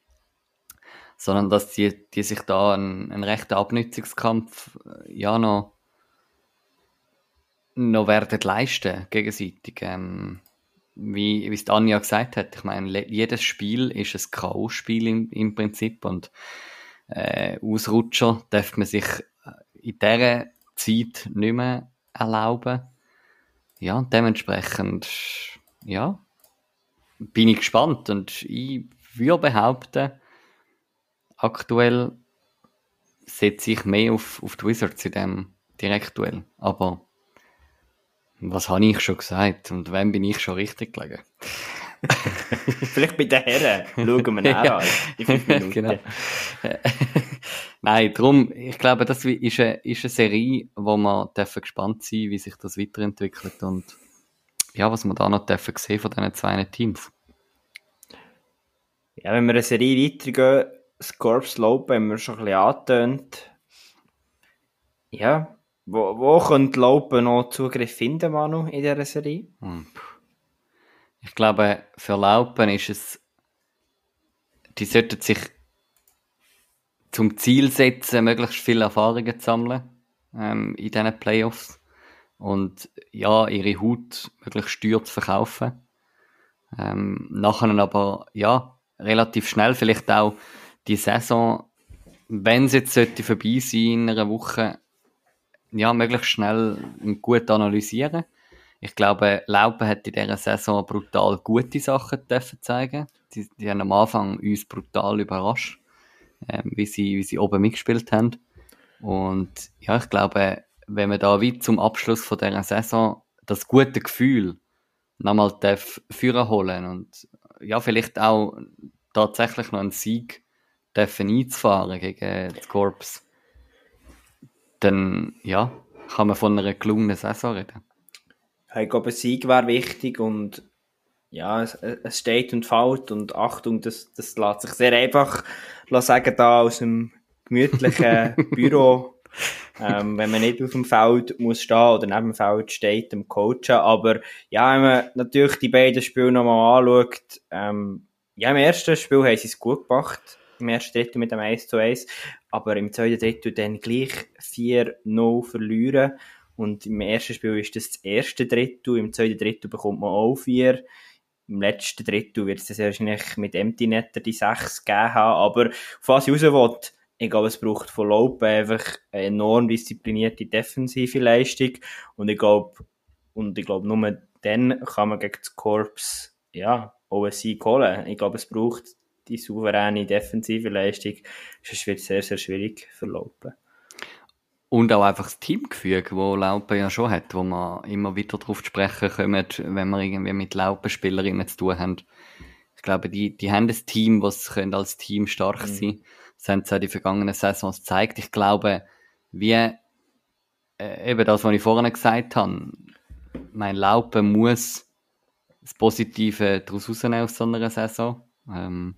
sondern dass die, die sich da einen, einen rechten Abnützungskampf äh, ja noch, noch werden leisten gegenseitig. Ähm, wie, wie es Anja gesagt hat, ich meine, jedes Spiel ist ein K.O.-Spiel im, im Prinzip und äh, Ausrutscher darf man sich äh, in dieser Zeit nicht mehr erlauben. Ja, dementsprechend, ja, bin ich gespannt und ich würde behaupten, aktuell setze ich mehr auf, auf die Wizards in dem Direktduell. Aber was habe ich schon gesagt und wann bin ich schon richtig gelegen? <laughs> Vielleicht bei den Herren schauen wir <laughs> nachher an. In fünf <laughs> Minuten. genau. Nein, darum, ich glaube, das ist eine, ist eine Serie, wo man dürfen gespannt sein wie sich das weiterentwickelt und ja, was wir da noch dürfen sehen von diesen zwei Teams. Ja, wenn wir eine Serie weitergehen, Scorp Slope haben wir schon ein bisschen angetönt. Ja, wo, wo könnte Lopen noch Zugriff finden, Manu, in dieser Serie? Hm. Ich glaube, für Laupen ist es, die sollten sich zum Ziel setzen, möglichst viele Erfahrungen zu sammeln ähm, in diesen Playoffs und ja, ihre Haut möglichst teuer zu verkaufen. Ähm, nachher aber ja, relativ schnell vielleicht auch die Saison, wenn es jetzt sollte vorbei sein in einer Woche, ja, möglichst schnell gut analysieren ich glaube, Laupen hat in dieser Saison brutal gute Sachen dürfen zeigen. Die, die haben am Anfang uns brutal überrascht, äh, wie, sie, wie sie oben mitgespielt haben. Und ja, ich glaube, wenn man da wie zum Abschluss von dieser Saison das gute Gefühl nochmal führen holen und ja, vielleicht auch tatsächlich noch einen Sieg dürfen einzufahren gegen das Korps, dann ja, kann man von einer gelungenen Saison reden. Ich glaube, ein Sieg wäre wichtig und ja, es, es steht und fällt und Achtung, das, das lässt sich sehr einfach sagen, da aus dem gemütlichen <laughs> Büro, ähm, wenn man nicht auf dem Feld muss stehen oder neben dem Feld steht, dem Coachen. Aber ja, wenn man natürlich die beiden Spiele nochmal anschaut, ähm, ja, im ersten Spiel haben sie es gut gemacht. Im ersten Drittel mit dem 1 zu 1. Aber im zweiten Drittel dann gleich 4-0 verlieren. Und im ersten Spiel ist das das erste Drittel. Im zweiten Drittel bekommt man auch 4 im letzten Drittel wird es wahrscheinlich mit Empty Netter die 6 gegeben haben, aber was ich raus will, ich glaube, es braucht von Lope einfach eine enorm disziplinierte defensive Leistung und ich glaube, und ich glaube, nur dann kann man gegen das Korps, ja, auch einen Sieg holen. Ich glaube, es braucht die souveräne defensive Leistung, sonst wird es sehr, sehr schwierig Lope. Und auch einfach das Teamgefüge, wo Laupe ja schon hat, wo man immer wieder darauf sprechen kommen, wenn wir irgendwie mit Laupenspielerinnen zu tun haben. Ich glaube, die, die haben ein Team, was als Team stark mhm. sein. Das haben sie auch die vergangenen Saisons gezeigt. Ich glaube, wie äh, eben das, was ich vorhin gesagt habe, mein Laupe muss das Positive daraus rausnehmen aus so einer Saison. Ähm,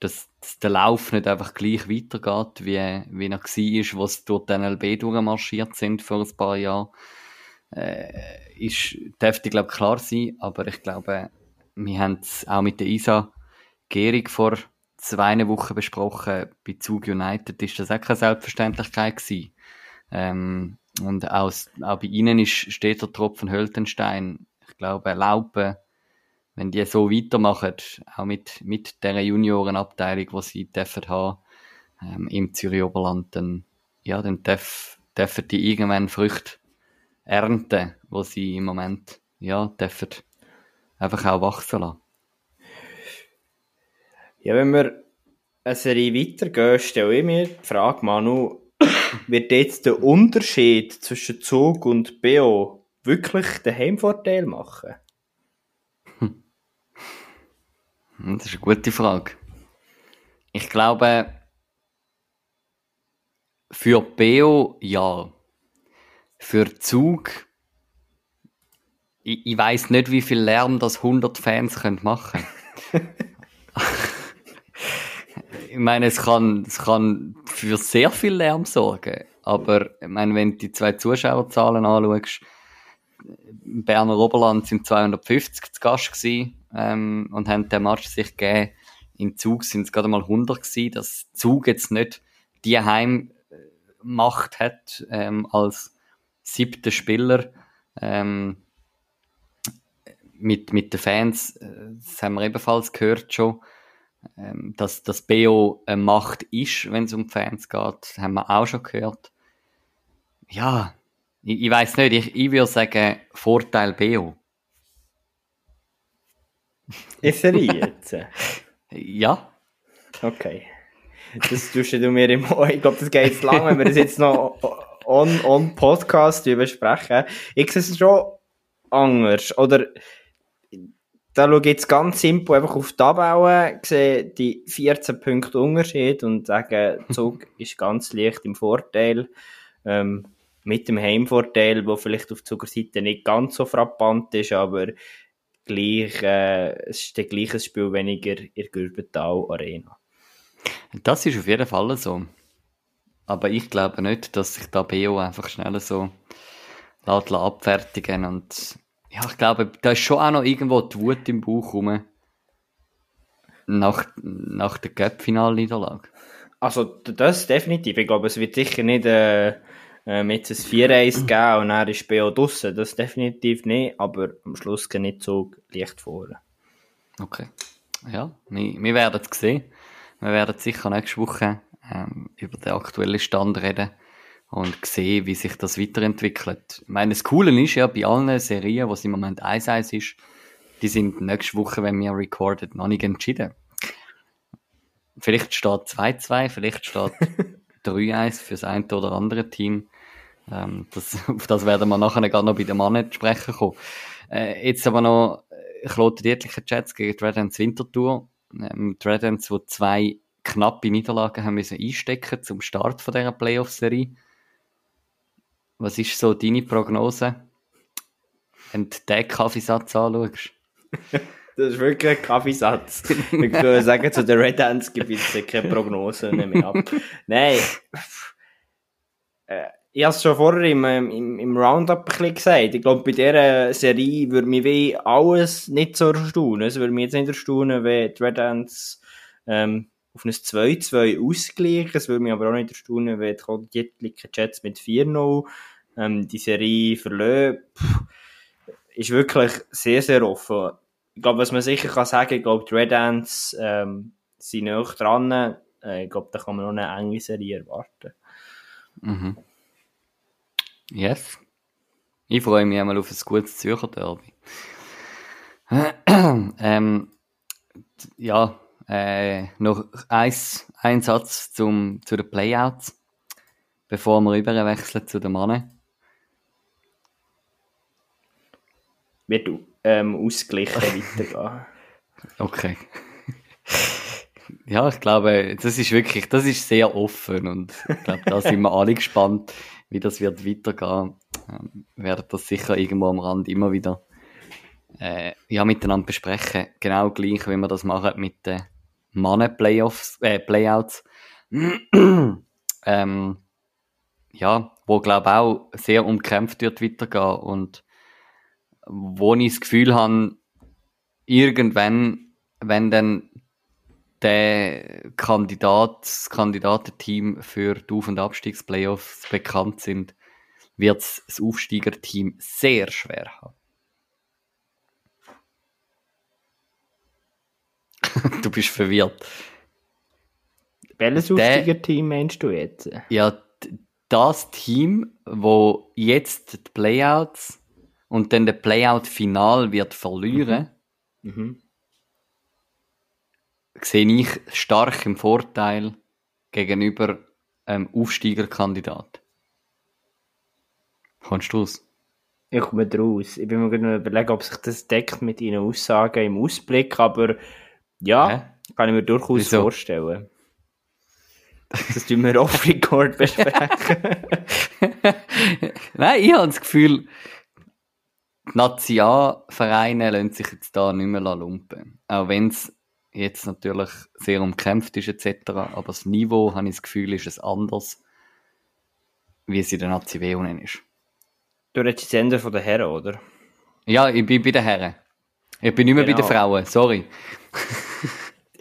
dass, dass der Lauf nicht einfach gleich weitergeht, wie, wie er war, was durch die NLB durchmarschiert sind vor ein paar Jahren. Äh, ist, dürfte, glaube ich, klar sein, aber ich glaube, wir haben es auch mit der Isa Gehrig vor zwei Wochen besprochen. Bei Zug United ist das auch keine Selbstverständlichkeit gewesen. Ähm, und auch, auch bei ihnen ist, steht der Tropfen Höltenstein. Ich glaube, Laupen wenn die so weitermachen, auch mit, mit dieser Juniorenabteilung, die sie dürfen haben, ähm, im Zürich Oberland, dann, ja, dann dürfen, dürfen die irgendwann Früchte ernten, wo sie im Moment, ja, dürfen einfach auch wachsen lassen. Ja, wenn wir eine Serie weitergehen, stelle ich mir die Frage, Manu, <coughs> wird jetzt der Unterschied zwischen Zug und BO wirklich den Heimvorteil machen? Hm, das ist eine gute Frage. Ich glaube, für Beo ja. Für Zug, ich, ich weiß nicht, wie viel Lärm das 100 Fans können machen <laughs> Ich meine, es kann, es kann für sehr viel Lärm sorgen. Aber, ich meine, wenn du die zwei Zuschauerzahlen anschaust, im Berner Oberland sind 250 zu Gast gewesen ähm, und haben den Match sich gegeben. Im Zug sind es gerade mal 100 gewesen, dass Zug jetzt nicht die Heimmacht hat ähm, als siebter Spieler ähm, mit, mit den Fans. Äh, das haben wir ebenfalls gehört schon, ähm, dass das BO eine Macht ist, wenn es um Fans geht. Haben wir auch schon gehört. Ja, ich, ich weiß nicht, ich, ich würde sagen Vorteil BO. Ist er jetzt? ja. Okay. Das tust du mir im Ich glaube, das geht jetzt lang, wenn wir das jetzt noch on, on Podcast besprechen. Ich sehe es schon anders. Oder da schaue ich jetzt ganz simpel einfach auf die Tabelle, sehe die 14 Punkte Unterschied und sage, Zug ist ganz leicht im Vorteil. Ähm, mit dem Heimvorteil, wo vielleicht auf der Seite nicht ganz so frappant ist, aber gleich, äh, es ist der gleiche Spiel weniger in der Gürbental Arena. Das ist auf jeden Fall so. Aber ich glaube nicht, dass sich da BO einfach schneller so lässt abfertigen und ja, ich glaube, da ist schon auch noch irgendwo die Wut im Bauch rum. Nach, nach der Cup-Final-Niederlage. Also, das definitiv. Ich glaube, es wird sicher nicht äh, ähm, jetzt ein 4-1 geben und dann ist BO draussen. Das definitiv nicht, aber am Schluss geht nicht so leicht vor. Okay. Ja, wir, wir werden es sehen. Wir werden sicher nächste Woche ähm, über den aktuellen Stand reden und sehen, wie sich das weiterentwickelt. Ich meine, das Coole ist ja, bei allen Serien, es im Moment 1-1 ist, die sind nächste Woche, wenn wir recorded, noch nicht entschieden. Vielleicht steht 2-2, vielleicht steht <laughs> 3-1 für das eine oder andere Team. Ähm, das, <laughs> auf das werden wir nachher gar noch bei den Mannen sprechen kommen. Äh, jetzt aber noch Kloten Dietlicher Jets gegen die Red Winterthur. Ähm, die Red zwei knappe Niederlagen haben müssen einstecken zum Start von dieser Playoff-Serie. Was ist so deine Prognose? Wenn du den Kaffeesatz anschaust. <laughs> Das ist wirklich ein Kaffeesatz. Ich <laughs> würde sagen, zu den Red Ants gibt es keine Prognose mehr ab. Nein. Äh, ich habe es schon vorher im, im, im Roundup ein gesagt. Ich glaube, bei dieser Serie würde mich wie alles nicht so erstaunen. Es würde mich jetzt nicht erstaunen, wenn die Red Ants ähm, auf ein 2-2 ausgleichen. Es würde mich aber auch nicht erstaunen, wenn die Jets mit 4-0 ähm, die Serie verlieren. Ist wirklich sehr, sehr offen. Ich glaube, was man sicher kann sagen, ich glaube, die Red Ants ähm, sind noch dran. Äh, ich glaube, da kann man noch eine enge Serie erwarten. Mhm. Yes. Ich freue mich einmal auf ein gutes Zürcher Derby. <clears throat> ähm, ja, äh, noch eins, ein Satz zum, zu den Playouts, bevor wir überwechseln zu den Mannen. Wird ähm, ausgleichen <laughs> weitergehen. Okay. ja, ich glaube, das ist wirklich, das ist sehr offen und ich glaube, da sind wir alle gespannt, wie das wird weitergehen. Ähm, werden das sicher irgendwo am Rand immer wieder äh, ja, miteinander besprechen. Genau gleich, wie wir das machen mit den Mannen-Playoffs, äh, Playouts. <clears throat> ähm, ja, wo glaube auch sehr umkämpft wird weitergehen und wo ich das Gefühl habe, irgendwann, wenn dann der Kandidat, das Kandidatenteam für die Auf- und Abstiegsplayoffs bekannt sind, wird das Aufsteigerteam sehr schwer haben. <laughs> du bist verwirrt. Welches Aufsteigerteam meinst du jetzt? Ja, das Team, wo jetzt die Playouts und dann der Playout-Final wird verlieren, Mhm. Mhm. sehe ich stark im Vorteil gegenüber einem Aufsteigerkandidat. Kommst du raus? Ich komme draus. Ich bin mir gerade überlegen, ob sich das deckt mit Ihren Aussagen im Ausblick, aber ja, Hä? kann ich mir durchaus Wieso? vorstellen. Das tun wir off-record besprechen. <laughs> Nein, ich habe das Gefühl, die Nationalvereine lassen sich jetzt da nicht mehr lumpen. Auch wenn es jetzt natürlich sehr umkämpft ist etc. Aber das Niveau, habe ich das Gefühl, ist es anders, wie es in der Nazi W unten ist. Du redest jetzt Ende von den Herren, oder? Ja, ich bin bei den Herren. Ich bin nicht mehr bei den Genau. Frauen, sorry.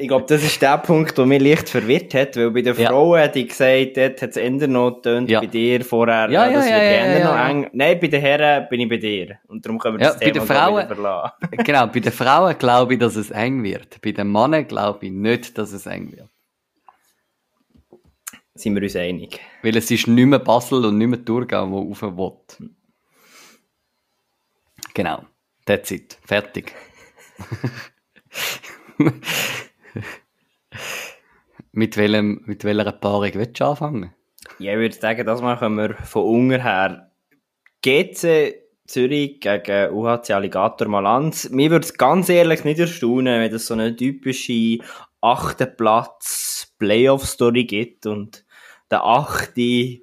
Ich glaube, das ist der Punkt, der mich leicht verwirrt hat, weil bei den Ja. Frauen hätte ich gesagt, dort hat es Ende noch getönt, Ja. bei dir vorher, Ja, ja, das ja, wird ja, noch eng. Nein, bei den Herren bin ich bei dir. Und darum können wir das bei Thema den gleich Frauen- verlassen. <laughs> genau, bei den Frauen glaube ich, dass es eng wird. Bei den Männern glaube ich nicht, dass es eng wird. Sind wir uns einig. Weil es ist nicht mehr Basel und nicht mehr Thurgau, wo rauf will. Genau. That's it. Fertig. <laughs> <laughs> mit, welchem, mit welcher Paarung willst du anfangen? Ja, ich würde sagen, das können wir von unten her GC Zürich gegen UHC Alligator Malanz. Mir würde es ganz ehrlich nicht erstaunen, wenn es so eine typische achten Platz Playoff-Story gibt und der achte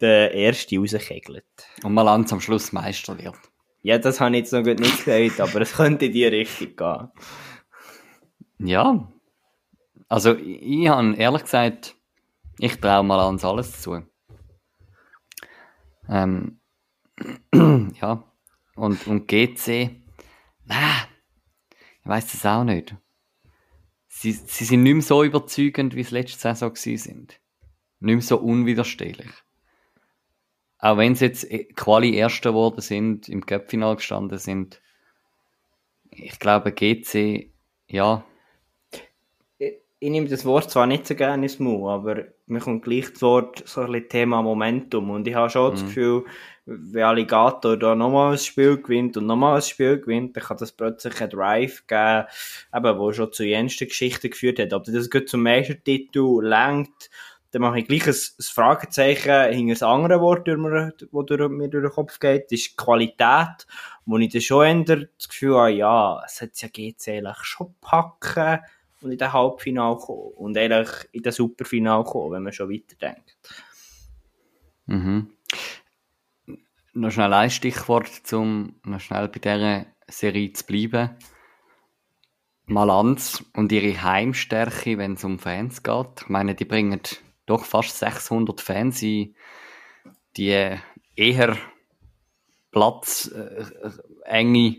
der erste rauskegelt. Und mal ans am Schluss Meister wird. Ja, das habe ich jetzt noch gut nicht gesagt, aber es könnte in die Richtung gehen. Ja. Also, ich, habe ehrlich gesagt, ich traue mal ans alles zu. Ähm, <clears throat> ja. Und, und GC, nein, ich weiß es auch nicht. Sie, sie sind nicht mehr so überzeugend, wie es letzte Saison sind. Nicht mehr so unwiderstehlich. Auch wenn sie jetzt eh Quali Erster geworden sind, im Cup-Final gestanden sind. Ich glaube, GC, ja, Ich, nehme das Wort zwar nicht so gerne ins Mund, aber mir kommt gleich das Wort so ein bisschen Thema Momentum. Und ich habe schon das Gefühl, wenn Alligator da nochmal ein Spiel gewinnt und nochmal ein Spiel gewinnt, dann kann das plötzlich einen Drive geben, eben, wo schon zu jensten Geschichten geführt hat. Ob das gut zum Meistertitel lenkt, dann mache ich gleich ein, ein Fragezeichen hinter das andere Wort, das mir, durch, mir durch den Kopf geht, das ist Qualität, wo ich dann schon ändert das Gefühl habe, ja, es hat ja GC eigentlich schon packen und in den Halbfinale kommen und eigentlich in den Superfinale kommen, wenn man schon weiterdenkt. Mhm. Noch schnell ein Stichwort, um noch schnell bei dieser Serie zu bleiben. Malanz und ihre Heimstärke, wenn es um Fans geht. Ich meine, die bringen doch fast 600 Fans in die eher platzenge äh,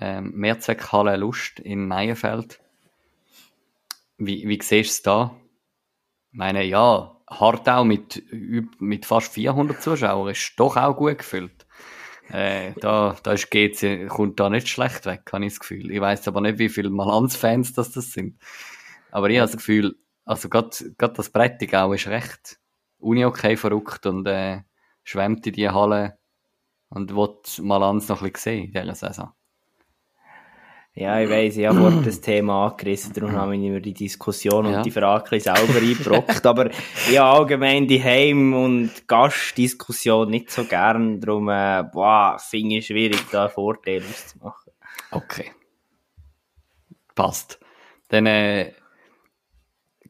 äh, Mehrzweckhalle Lust in Meierfeld. Wie, wie siehst du es da? Ich meine, ja, Hartau mit, mit fast 400 Zuschauern ist doch auch gut gefüllt. Äh, da, da ist GC, kommt da nicht schlecht weg, habe ich das Gefühl. Ich weiß aber nicht, wie viele Malanz-Fans das, das sind. Aber ich habe das Gefühl, also gerade das Brettigau ist recht uni okay verrückt und äh, schwemmt in die Halle und will Malanz noch ein bisschen sehen in dieser Saison. Ja, ich weiss, ich habe vorhin das Thema angerissen, darum habe ich mir die Diskussion und die Frage selber eingebrockt. Aber ich habe allgemein die Heim- und Gastdiskussion nicht so gern, darum äh, boah, finde ich schwierig, da einen Vorteil auszumachen. Okay. Passt. Dann äh,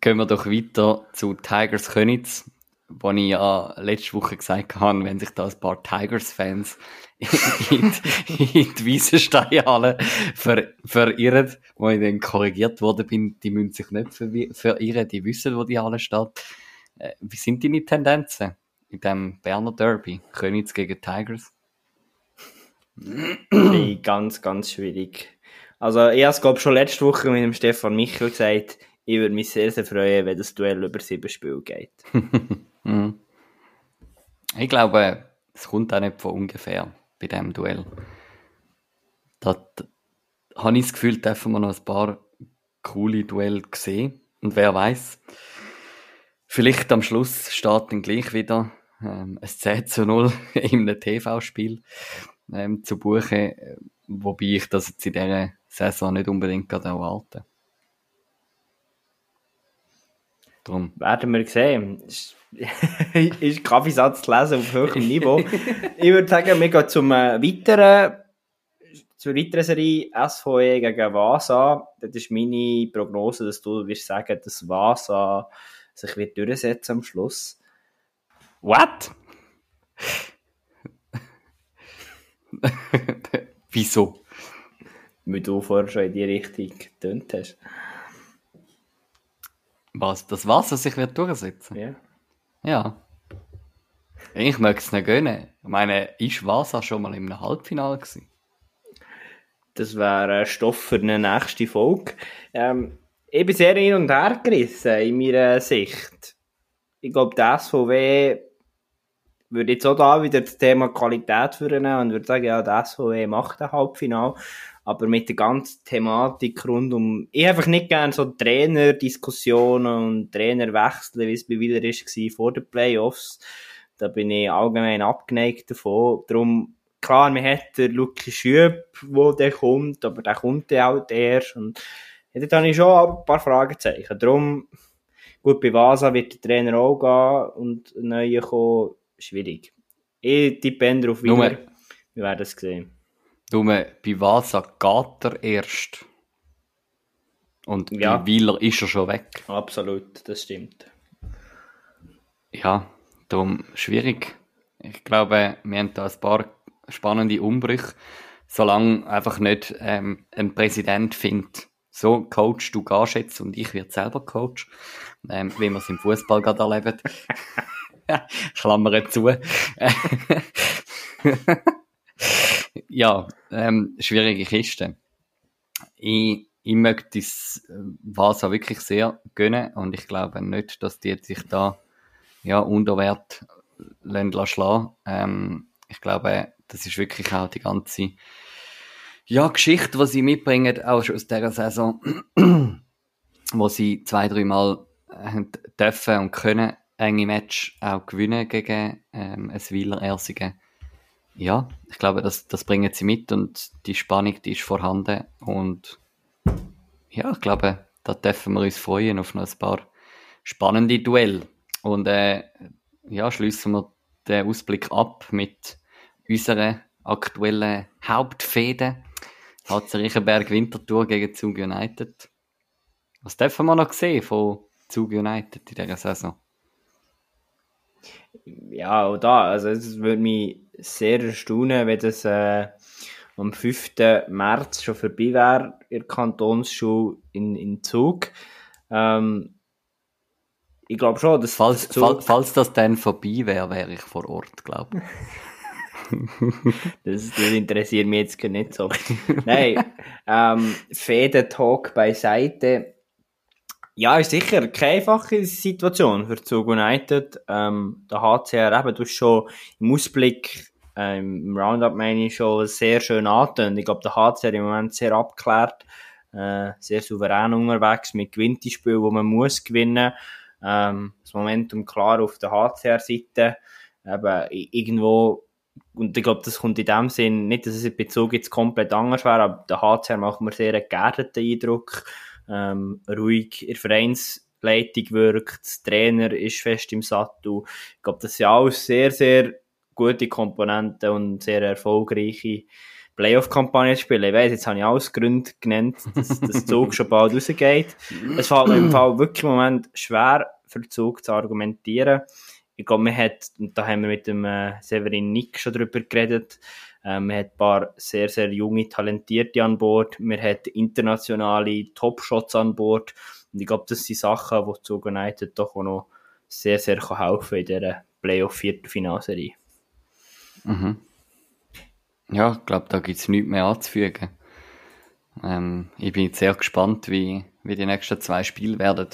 gehen wir doch weiter zu Tigers Könitz wo ich ja letzte Woche gesagt habe, wenn sich da ein paar Tigers-Fans in, die, in die Wiesensteinhalle ver, verirren, wo ich dann korrigiert worden bin, die müssen sich nicht ver, verirren, die wissen, wo die Halle steht. Äh, wie sind deine Tendenzen in dem Berner Derby? Königs gegen Tigers? <clears throat> ganz, ganz schwierig. Also, ich habe es, glaube schon letzte Woche mit dem Stefan Michel gesagt, ich würde mich sehr, sehr freuen, wenn das Duell über sieben Spiele geht. <laughs> Mhm. Ich glaube, es kommt auch nicht von ungefähr bei diesem Duell. Da, habe ich das Gefühl, dürfen wir noch ein paar coole Duelle sehen. Und wer weiß, vielleicht am Schluss steht dann gleich wieder ähm, ein 10 zu 0 <laughs> in einem TV-Spiel ähm, zu buchen, wobei ich das jetzt in dieser Saison nicht unbedingt erwarte. Drum. Werden wir sehen. <laughs> ist Kaffeesatz zu lesen auf höherem Niveau. <laughs> ich würde sagen, wir gehen zum äh, weiteren, zur weiteren Serie SVE gegen Vasa. Das ist meine Prognose, dass du wirst sagen, dass Vasa sich wird durchsetzen am Schluss. What? <laughs> Wieso? Weil du vorher schon in die Richtung getönt hast. Was? Das Wasser sich wird durchsetzen? Ja. Ja. Ich möchte es nicht gönnen. Ich meine, ist Vasa schon mal im Halbfinale gewesen? Das wäre Stoff für eine nächste Folge. Ähm, ich bin sehr hin und her gerissen in meiner Sicht. Ich glaube, der SVW würde jetzt auch da wieder das Thema Qualität führen und würde sagen, ja, der SVW macht ein Halbfinale. Aber mit der ganzen Thematik rund um, ich einfach nicht gerne so Trainerdiskussionen und Trainerwechsel, wie es bei Wieler war vor den Playoffs. Da bin ich allgemein abgeneigt davon. Darum, klar, man hat den Luki Schüb, wo der kommt, aber der kommt ja auch erst. Und ja, da habe ich schon ein paar Fragezeichen. Darum, gut, bei Vasa wird der Trainer auch gehen und ein neuer kommen. Schwierig. Ich tippe auf Wieler. Wir werden es sehen. Nur bei Vasa geht er erst. Und ja. bei Wieler ist er schon weg. Absolut, das stimmt. Ja, darum schwierig. Ich glaube, wir haben da ein paar spannende Umbrüche, solange einfach nicht ähm, ein Präsident findet, so Coach, du gehst jetzt und ich werde selber Coach, ähm, wie wir es im Fußball gerade erleben. <laughs> <laughs> Klammern zu. <laughs> ja, ähm, schwierige Kiste. Ich, ich möchte das äh, Vasa wirklich sehr gönnen und ich glaube nicht, dass die sich da ja, unter Wert schlagen ähm, Ich glaube, das ist wirklich auch die ganze ja, Geschichte, die sie mitbringen, auch schon aus dieser Saison, <clears throat> wo sie zwei, dreimal äh, dürfen und können enge Match auch gewinnen gegen ähm, ein Wieler Ersigen ja, ich glaube, das, das bringen sie mit und die Spannung, die ist vorhanden. Und ja, ich glaube, da dürfen wir uns freuen auf noch ein paar spannende Duelle. Und äh, ja, schließen wir den Ausblick ab mit unserer aktuellen Hauptfehde. HC Riechenberg Winterthur gegen Zug United. Was dürfen wir noch sehen von Zug United in dieser Saison? Ja, auch da, also es würde mich sehr erstaunen, wenn das äh, am 5. März schon vorbei wäre, in der Kantonsschule in, in Zug. Ähm, ich glaube schon, dass falls, Zug, falls das dann vorbei wäre, wäre ich vor Ort, glaube ich. <laughs> das, das, interessiert mich jetzt gar nicht so. Nein, ähm, Fäden-Talk beiseite. Ja, ist sicher keine einfache Situation für Zug United. Ähm, der HCR eben, du hast schon im Ausblick, ähm, im Roundup meine ich schon sehr schön angetönt. Ich glaube, der HCR im Moment sehr abgeklärt, äh, sehr souverän unterwegs mit Gewinnspielen, wo man muss gewinnen. Ähm, das Momentum klar auf der HCR-Seite. Eben, irgendwo und ich glaube, das kommt in dem Sinn, nicht, dass es in Bezug jetzt komplett anders wäre, aber der HCR macht mir sehr einen geerdeten Eindruck, ähm, ruhig in der Vereinsleitung wirkt, der Trainer ist fest im Sattel. Ich glaube, das sind alles sehr, sehr gute Komponenten und sehr erfolgreiche Playoff-Kampagne spielen. Ich weiss, jetzt habe ich alles Gründe genannt, dass das Zug schon bald rausgeht. Es fällt mir im Fall wirklich im Moment schwer, für Zug zu argumentieren ich glaube, man hat, und da haben wir mit dem äh, Severin Nick schon drüber geredet, äh, man hat ein paar sehr, sehr junge, talentierte an Bord, man hat internationale Top-Shots an Bord und ich glaube, das sind Sachen, die zu United doch auch noch sehr, sehr kann helfen in dieser Playoff-Viertelfinalserie. Mhm. Ja, ich glaube, da gibt es nichts mehr anzufügen. Ähm, ich bin sehr gespannt, wie, wie die nächsten zwei Spiele werden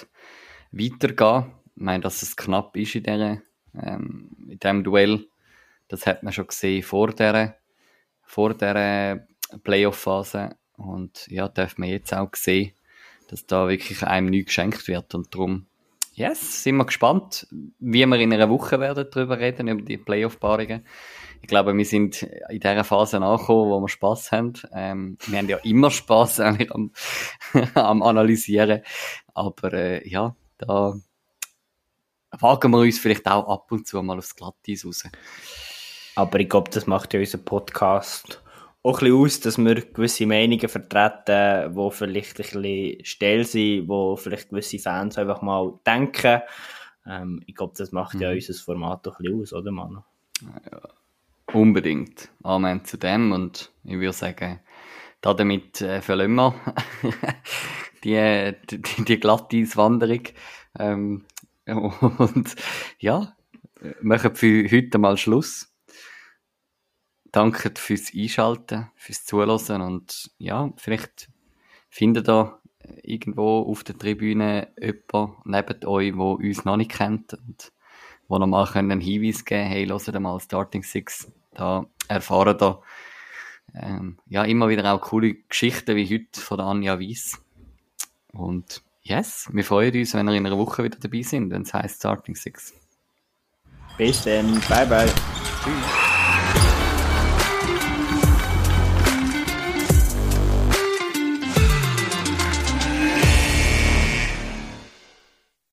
weitergehen. Ich meine, dass es knapp ist in dieser ähm, in diesem Duell. Das hat man schon gesehen vor der, vor der Playoff-Phase. Und ja, darf man jetzt auch sehen, dass da wirklich einem nichts geschenkt wird. Und darum, yes, sind wir gespannt, wie wir in einer Woche werden darüber reden, über die Playoff-Paarungen. Ich glaube, wir sind in dieser Phase angekommen, wo wir Spaß haben. Ähm, wir haben ja immer Spaß <laughs> am, am Analysieren. Aber äh, ja, da wagen wir uns vielleicht auch ab und zu mal aufs Glatteis raus. Aber ich glaube, das macht ja unser Podcast auch ein bisschen aus, dass wir gewisse Meinungen vertreten, die vielleicht ein bisschen still sind, wo vielleicht gewisse Fans einfach mal denken. Ähm, ich glaube, das macht mhm. ja unser Format auch ein bisschen aus, oder Manu? Ja, unbedingt. Amen zu dem und ich würde sagen, damit äh, verlassen wir <laughs> die, die, die Glatteis-Wanderung. Ähm, <laughs> Und ja, machen für heute mal Schluss. Danke fürs Einschalten, fürs Zuhören und ja, vielleicht findet ihr irgendwo auf der Tribüne jemanden neben euch, der uns noch nicht kennt und wo noch mal einen Hinweis geben hey, hört mal Starting Six. Da erfahren ihr ähm, ja, immer wieder auch coole Geschichten wie heute von Anja Weiss. Und Yes, wir freuen uns, wenn ihr in einer Woche wieder dabei sind, wenn es heißt Starting Six. Bis dann, bye bye. Tschüss.